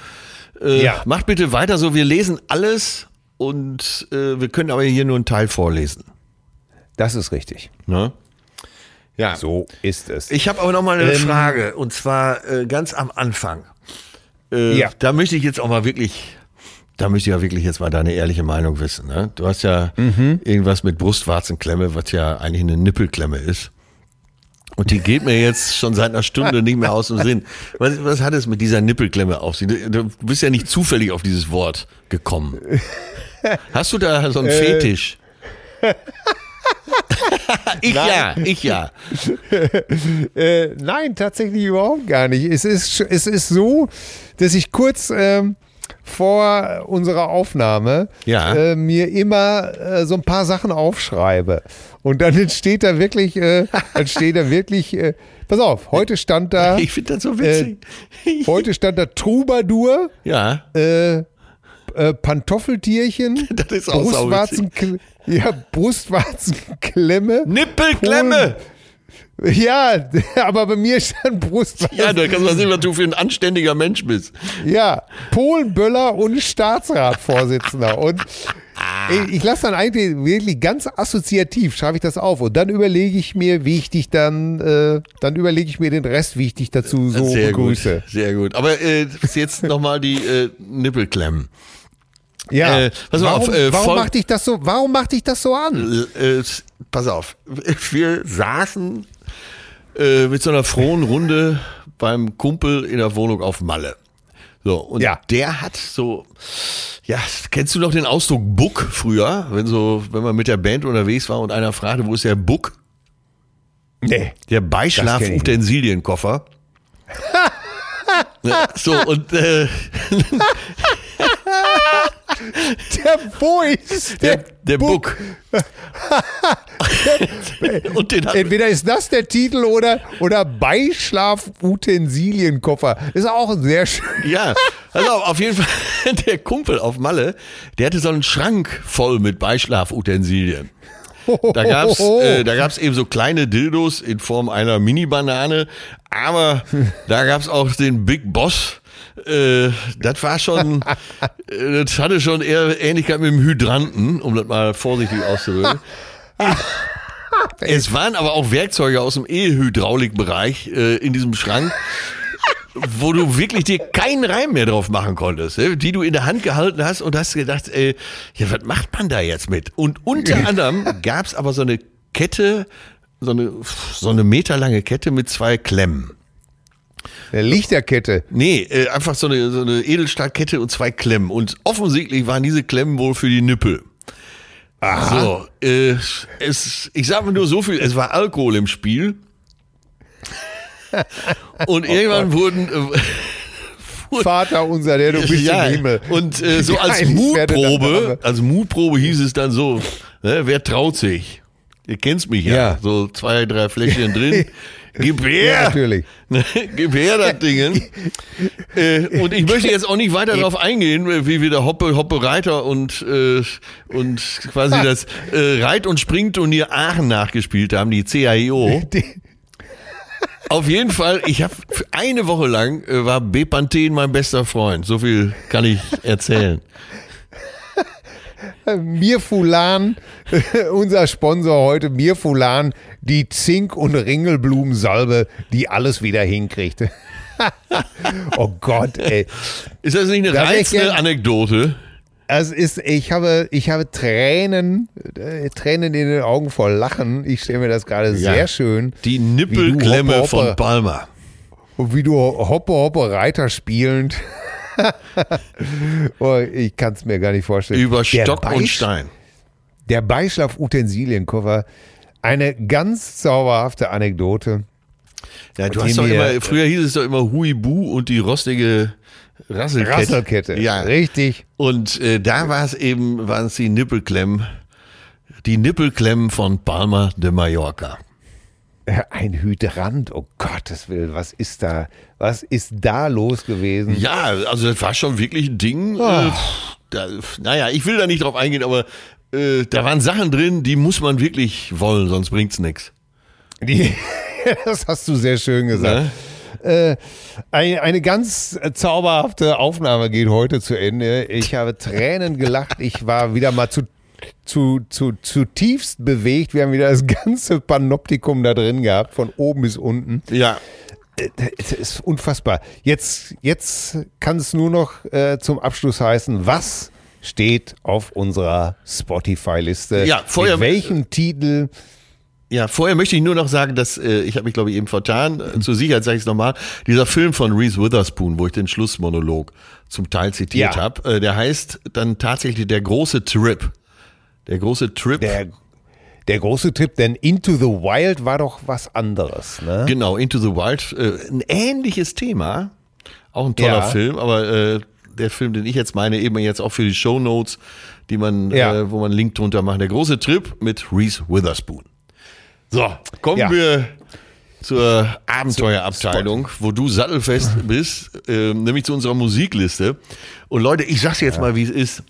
Äh, Ja. Macht bitte weiter so, wir lesen alles und äh, wir können aber hier nur einen Teil vorlesen. Das ist richtig. Ne? Ja. So ist es. Ich habe aber noch mal eine Ähm, Frage und zwar äh, ganz am Anfang. Äh, Ja. Da möchte ich jetzt auch mal wirklich, da möchte ich ja wirklich jetzt mal deine ehrliche Meinung wissen. Ne? Du hast ja Mhm. irgendwas mit Brustwarzenklemme, was ja eigentlich eine Nippelklemme ist. Und die geht mir jetzt schon seit einer Stunde nicht mehr aus dem [LAUGHS] Sinn. Was, was hat es mit dieser Nippelklemme auf sich? Du, du bist ja nicht zufällig auf dieses Wort gekommen. [LAUGHS] Hast du da so einen Äh. Fetisch? [LAUGHS] ich ja, ich ja. [LAUGHS] Äh, nein, tatsächlich überhaupt gar nicht. Es ist, es ist so, dass ich kurz ähm, vor unserer Aufnahme Ja. äh, mir immer äh, so ein paar Sachen aufschreibe. Und dann [LAUGHS] entsteht da wirklich, äh, entsteht da wirklich, äh, pass auf, heute stand da, Ich finde das so witzig. heute stand da Troubadour, ja, äh, Pantoffeltierchen, [LAUGHS] Das ist auch Brustwarzen, ja, Brustwarzenklemme. [LAUGHS] Nippelklemme! Ja, [LAUGHS] aber bei mir stand Brustwarzen. Ja, da kannst du mal sehen, was du für ein anständiger Mensch bist. Ja, Polenböller und Staatsratvorsitzender. Und ich, ich lasse dann eigentlich wirklich ganz assoziativ, schreibe ich das auf. Und dann überlege ich mir, wie ich dich dann, äh, dann überlege ich mir den Rest, wie ich dich dazu so sehr begrüße. gut, sehr gut. Aber äh, jetzt nochmal die äh, Nippelklemmen. Ja, Äh, pass warum, auf, äh, warum macht dich das so, warum macht dich das so an? Äh, pass auf, wir saßen äh, mit so einer frohen Runde beim Kumpel in der Wohnung auf Malle. So, und Ja. der hat so, ja, kennst du noch den Ausdruck Buck früher, wenn so, wenn man mit der Band unterwegs war und einer fragte, wo ist der Buck? Nee. Der Beischlaf-Utensilienkoffer. [LAUGHS] So, und äh, [LAUGHS] Der ist der, der, der [LAUGHS] den hat, Entweder ist das der Titel oder, oder Beischlaf-Utensilienkoffer. Ist auch sehr schön. Ja, also auf jeden Fall, [LAUGHS] der Kumpel auf Malle, der hatte so einen Schrank voll mit Beischlafutensilien. Da gab's, äh, da gab's eben so kleine Dildos in Form einer Mini-Banane, aber da gab's auch den Big Boss. Äh, das war schon, [LAUGHS] äh, das hatte schon eher Ähnlichkeit mit dem Hydranten, um das mal vorsichtig auszudrücken. [LAUGHS] Es waren aber auch Werkzeuge aus dem E-Hydraulikbereich äh, in diesem Schrank, wo du wirklich dir keinen Reim mehr drauf machen konntest, äh, die du in der Hand gehalten hast und hast gedacht, äh, ja, was macht man da jetzt mit? Und unter anderem gab's aber so eine Kette, so eine, so eine meterlange Kette mit zwei Klemmen. Eine Lichterkette. Nee, äh, einfach so eine, so eine Edelstahlkette und zwei Klemmen. Und offensichtlich waren diese Klemmen wohl für die Nippel. So, äh, es, ich sag mal nur so viel, es war Alkohol im Spiel. [LAUGHS] Und irgendwann wurden, äh, Vater unser, der du bist ja, im Himmel. und äh, so als dein Mutprobe, als Mutprobe hieß es dann so, ne, wer traut sich? Ihr kennt's mich ja. Ja. So zwei, drei Fläschchen drin. [LAUGHS] Gib her! Ja, natürlich. [LAUGHS] Gib her das Ding. [LAUGHS] Äh, und ich möchte jetzt auch nicht weiter darauf eingehen, wie wir da Hoppe, Hoppe Reiter und, äh, und quasi das äh, Reit- und Springturnier Aachen nachgespielt haben, die CAIO. Auf jeden Fall, ich habe eine Woche lang äh, war Bepanthen mein bester Freund. So viel kann ich erzählen. Mirfulan, [LAUGHS] unser Sponsor heute, Mirfulan, die Zink- und Ringelblumensalbe, die alles wieder hinkriegt. [LAUGHS] oh Gott, ey. Ist das nicht eine Da reizende Anekdote? es ist, ich habe, ich habe Tränen, äh, Tränen in den Augen vor Lachen. Ich stelle mir das gerade Ja. sehr schön. Die Nippelklemme von. Palmer. Und wie du Hoppe Hoppe Reiter spielend. [LAUGHS] oh, ich kann es mir gar nicht vorstellen. Über Stock und Beisch- Stein. Der Beischlaf-Utensilienkoffer. Eine ganz zauberhafte Anekdote. Ja, du Und hast doch immer, früher hieß es doch immer Huibu und die rostige Rasselkette. Rasselkette. Ja. Richtig. Und äh, da war es eben, waren es die Nippelklemmen. Die Nippelklemmen von Palma de Mallorca. Äh, Ein Hydrant, oh Gottes Willen, was ist da, was ist da los gewesen? Ja, also das war schon wirklich ein Ding. Äh, da, naja, ich will da nicht drauf eingehen, aber äh, da waren Sachen drin, die muss man wirklich wollen, sonst bringt's nichts. [LAUGHS] Das hast du sehr schön gesagt. Ne? Äh, eine, eine ganz zauberhafte Aufnahme geht heute zu Ende. Ich habe Tränen gelacht. Ich war wieder mal zu, zu, zu, zutiefst bewegt. Wir haben wieder das ganze Panoptikum da drin gehabt, von oben bis unten. Ja, Es ist unfassbar. Jetzt, jetzt kann es nur noch äh, zum Abschluss heißen, was steht auf unserer Spotify-Liste? Ja, vorher- Mit welchem Titel? Ja, vorher möchte ich nur noch sagen, dass äh, ich habe mich glaube ich eben vertan. Äh, Zur Sicherheit sage ich es nochmal. Dieser Film von Reese Witherspoon, wo ich den Schlussmonolog zum Teil zitiert Ja. habe, äh, der heißt dann tatsächlich der große Trip. Der große Trip. Der, der große Tipp, denn Into the Wild war doch was anderes, ne? Genau, Into the Wild. Äh, ein ähnliches Thema. Auch ein toller Ja. Film, aber äh, der Film, den ich jetzt meine, eben jetzt auch für die Show Notes, die man, Ja. äh, wo man einen Link drunter macht. Der große Trip mit Reese Witherspoon. So, kommen Ja. wir zur Abenteuerabteilung, wo du sattelfest bist, äh, nämlich zu unserer Musikliste. Und Leute, ich sag's jetzt mal, wie es ist.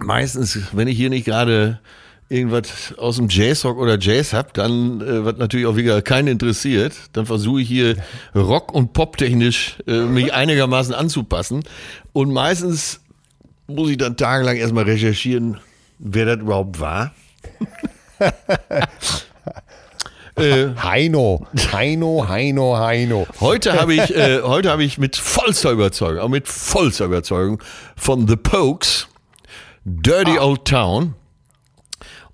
Meistens, wenn ich hier nicht gerade irgendwas aus dem Jazzrock oder Jazz hab, dann äh, was natürlich auch wieder keinen interessiert, dann versuche ich hier Rock- und Pop-technisch äh, mich einigermaßen anzupassen. Und meistens muss ich dann tagelang erstmal recherchieren, wer das überhaupt war. [LAUGHS] äh, Heino, Heino, Heino, Heino. Heute habe ich, äh, heute habe ich mit vollster Überzeugung, auch mit vollster Überzeugung von The Pokes, Dirty Old Town.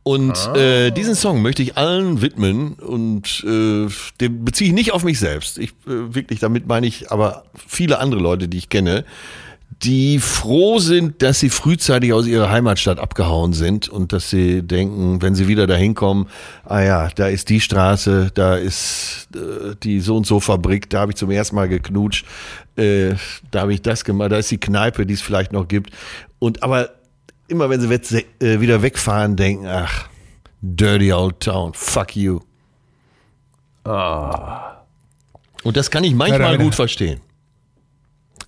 Und äh, diesen Song möchte ich allen widmen und äh, den beziehe ich nicht auf mich selbst. Ich äh, wirklich, damit meine ich aber viele andere Leute, die ich kenne, die froh sind, dass sie frühzeitig aus ihrer Heimatstadt abgehauen sind und dass sie denken, wenn sie wieder dahin kommen, ah ja, da ist die Straße, da ist äh, die so und so Fabrik, da habe ich zum ersten Mal geknutscht, äh, da habe ich das gemacht, da ist die Kneipe, die es vielleicht noch gibt. Und aber immer wenn sie wet- äh, wieder wegfahren, denken, ach, dirty old town, fuck you. Und das kann ich manchmal damit- gut verstehen.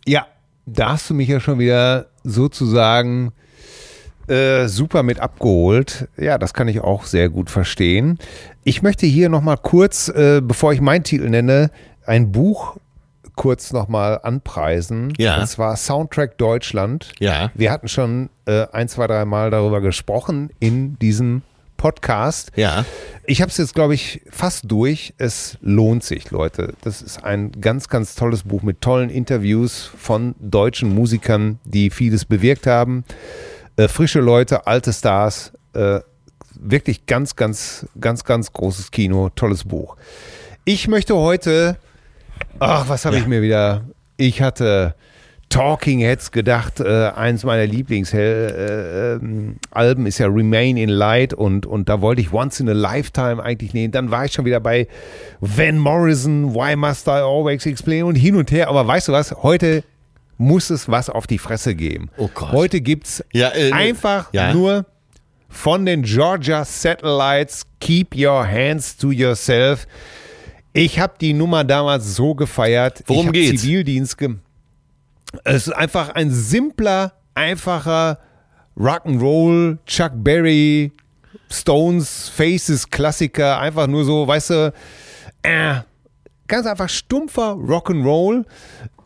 Ja, da hast du mich ja schon wieder sozusagen äh, super mit abgeholt. Ja, das kann ich auch sehr gut verstehen. Ich möchte hier nochmal kurz, äh, bevor ich meinen Titel nenne, ein Buch kurz nochmal anpreisen. Ja. Und zwar Soundtrack Deutschland. Ja. Wir hatten schon äh, ein, zwei, drei Mal darüber gesprochen in diesem Podcast. Ja. Ich habe es jetzt, glaube ich, fast durch. Es lohnt sich, Leute. Das ist ein ganz, ganz tolles Buch mit tollen Interviews von deutschen Musikern, die vieles bewirkt haben. Äh, frische Leute, alte Stars. Äh, wirklich ganz, ganz, ganz, ganz großes Kino. Tolles Buch. Ich möchte heute. Ach, was habe Ja. ich mir wieder. Ich hatte Talking Heads gedacht. Äh, eins meiner Lieblingsalben äh, Alben ist ja Remain in Light und, und da wollte ich Once in a Lifetime eigentlich nehmen. Dann war ich schon wieder bei Van Morrison, Why Must I Always Explain und hin und her. Aber weißt du was? Heute muss es was auf die Fresse geben. Oh Gott. Heute gibt's Ja, äh, einfach ja. nur von den Georgia Satellites Keep Your Hands to Yourself. Ich habe die Nummer damals so gefeiert. Worum ich geht's? Zivildienst ge Es ist einfach ein simpler, einfacher Rock'n'Roll, Chuck Berry, Stones, Faces, Klassiker. Einfach nur so, weißt du, äh, ganz einfach stumpfer Rock'n'Roll.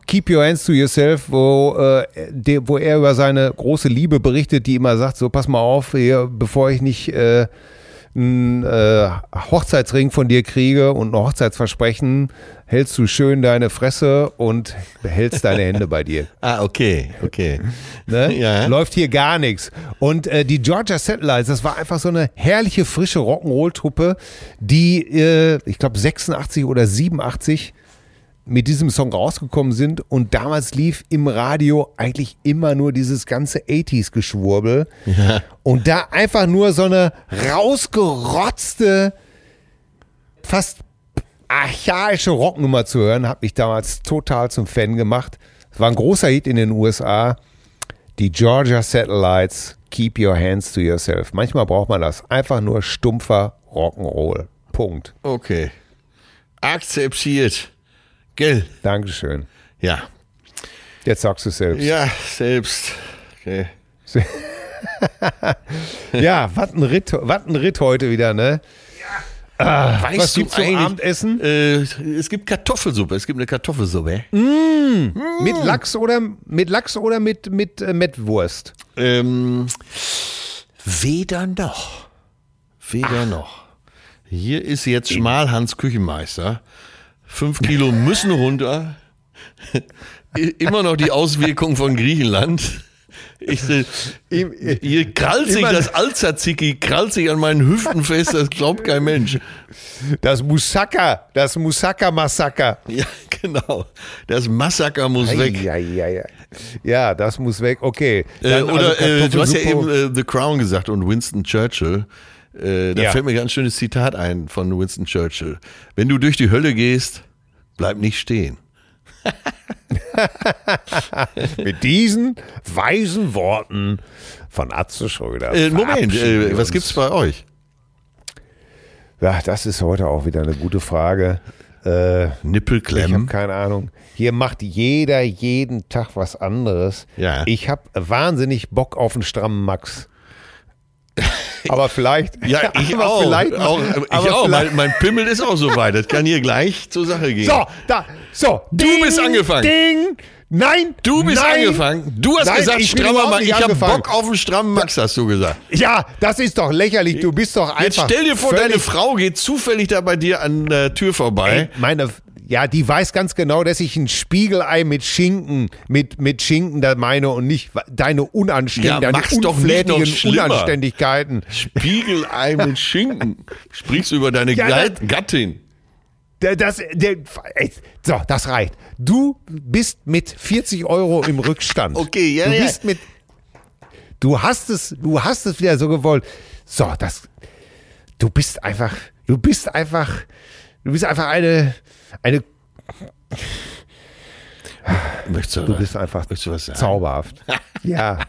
Keep Your Hands to Yourself, wo, äh, der, wo er über seine große Liebe berichtet, die immer sagt, so pass mal auf, hier, bevor ich nicht äh, einen äh, Hochzeitsring von dir kriege und ein Hochzeitsversprechen, hältst du schön deine Fresse und behältst deine Hände bei dir. [LAUGHS] Ah, okay, okay. Ne? Ja. Läuft hier gar nichts. Und äh, die Georgia Satellites, das war einfach so eine herrliche, frische Rock'n'Roll-Truppe, die, äh, ich glaube, 86 oder 87 mit diesem Song rausgekommen sind und damals lief im Radio eigentlich immer nur dieses ganze 80s-Geschwurbel und da einfach nur so eine rausgerotzte, fast archaische Rocknummer zu hören, hat mich damals total zum Fan gemacht. Es war ein großer Hit in den USA. Die Georgia Satellites, Keep Your Hands to Yourself. Manchmal braucht man das. Einfach nur stumpfer Rock'n'Roll. Punkt. Okay. Akzeptiert. Gell? Dankeschön. Ja. Jetzt sagst du selbst. Ja, selbst. Okay. [LAUGHS] Ja, was ein Ritt, was ein Ritt heute wieder, ne? Weißt was gibt's zum Abendessen? Äh, es gibt Kartoffelsuppe. Es gibt eine Kartoffelsuppe. Mit Lachs oder mit Lachs oder mit mit äh, Mettwurst? Ähm, weder noch. Weder noch. Hier ist jetzt Schmalhans Küchenmeister. Fünf Kilo müssen runter. Immer noch die Auswirkung von Griechenland. Ich, hier krallt sich das Alzerzicki, krallt sich an meinen Hüften fest, das glaubt kein Mensch. Das Moussaka, das Moussaka Massaker. Ja, genau. Das Massaker muss weg. Ja, ja, ja. Ja, das muss weg. Okay. Äh, oder also äh, du hast ja eben äh, The Crown gesagt und Winston Churchill. Äh, da Ja. fällt mir ein ganz schönes Zitat ein von Winston Churchill. Wenn du durch die Hölle gehst, bleib nicht stehen. [LAUGHS] mit diesen weisen Worten von Atze Schröder. Äh, Moment, äh, was gibt's bei euch? Ja, das ist heute auch wieder eine gute Frage. Äh, ich habe Nippelklemmen. keine Ahnung. Hier macht jeder jeden Tag was anderes. Ja. Ich habe wahnsinnig Bock auf einen strammen Max. Aber vielleicht. Ja, [LAUGHS] ich aber auch. Vielleicht, auch ich auch. vielleicht- Mein, mein Pimmel ist auch so weit. Das kann hier gleich zur Sache gehen. So, da, so. Du bist angefangen. Ding. Nein. Du bist nein, angefangen. Du hast Nein, gesagt, ich strammer Max. Ich habe. Bock auf einen strammen Max, hast du gesagt. Ja, das ist doch lächerlich. Du bist doch einfach. Jetzt stell dir vor, deine Frau geht zufällig da bei dir an der Tür vorbei. Ey, meine, ja, die weiß ganz genau, dass ich ein Spiegelei mit Schinken, mit, mit Schinken da meine und nicht deine Ja, Unanständigkeiten, deine unflätigen. Unanständigkeiten. Spiegelei mit [LAUGHS] Schinken. Sprichst du über deine Ja, Gat- das- Gattin. Das, ey, so, das reicht. Du bist mit 40 Euro im Rückstand. Okay, ja, du ja. bist mit. Du hast es, du hast es wieder so gewollt. So, das. Du bist einfach, du bist einfach, du bist einfach eine, eine, Möchtest du, du bist einfach Möchtest du was sagen? zauberhaft. [LAUGHS] Ja.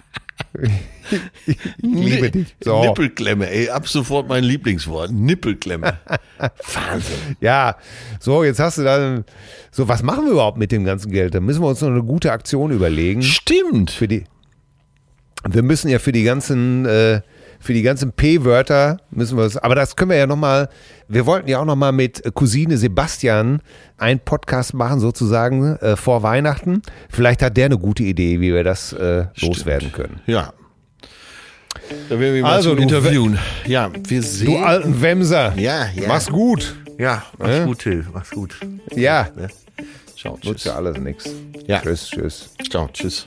ich liebe dich. So. Nippelklemme, ey, ab sofort mein Lieblingswort. Nippelklemme. [LAUGHS] Wahnsinn. Ja, so, jetzt hast du dann, so, was machen wir überhaupt mit dem ganzen Geld? Da müssen wir uns noch eine gute Aktion überlegen. Stimmt. für die. Wir müssen ja für die ganzen, äh, für die ganzen P-Wörter müssen wir es. Aber das können wir ja nochmal. Wir wollten ja auch nochmal mit Cousine Sebastian einen Podcast machen, sozusagen äh, vor Weihnachten. Vielleicht hat der eine gute Idee, wie wir das äh, loswerden können. Ja. Da werden wir mal Also, du- interviewen. Ja, wir sehen. Du alten Wemser. Ja, ja. Mach's gut. ja, mach's gut, Till. Mach's gut. Ja. Ciao, Nutzt tschüss. ja alles nix. Ja. Tschüss, tschüss. Ciao, tschüss.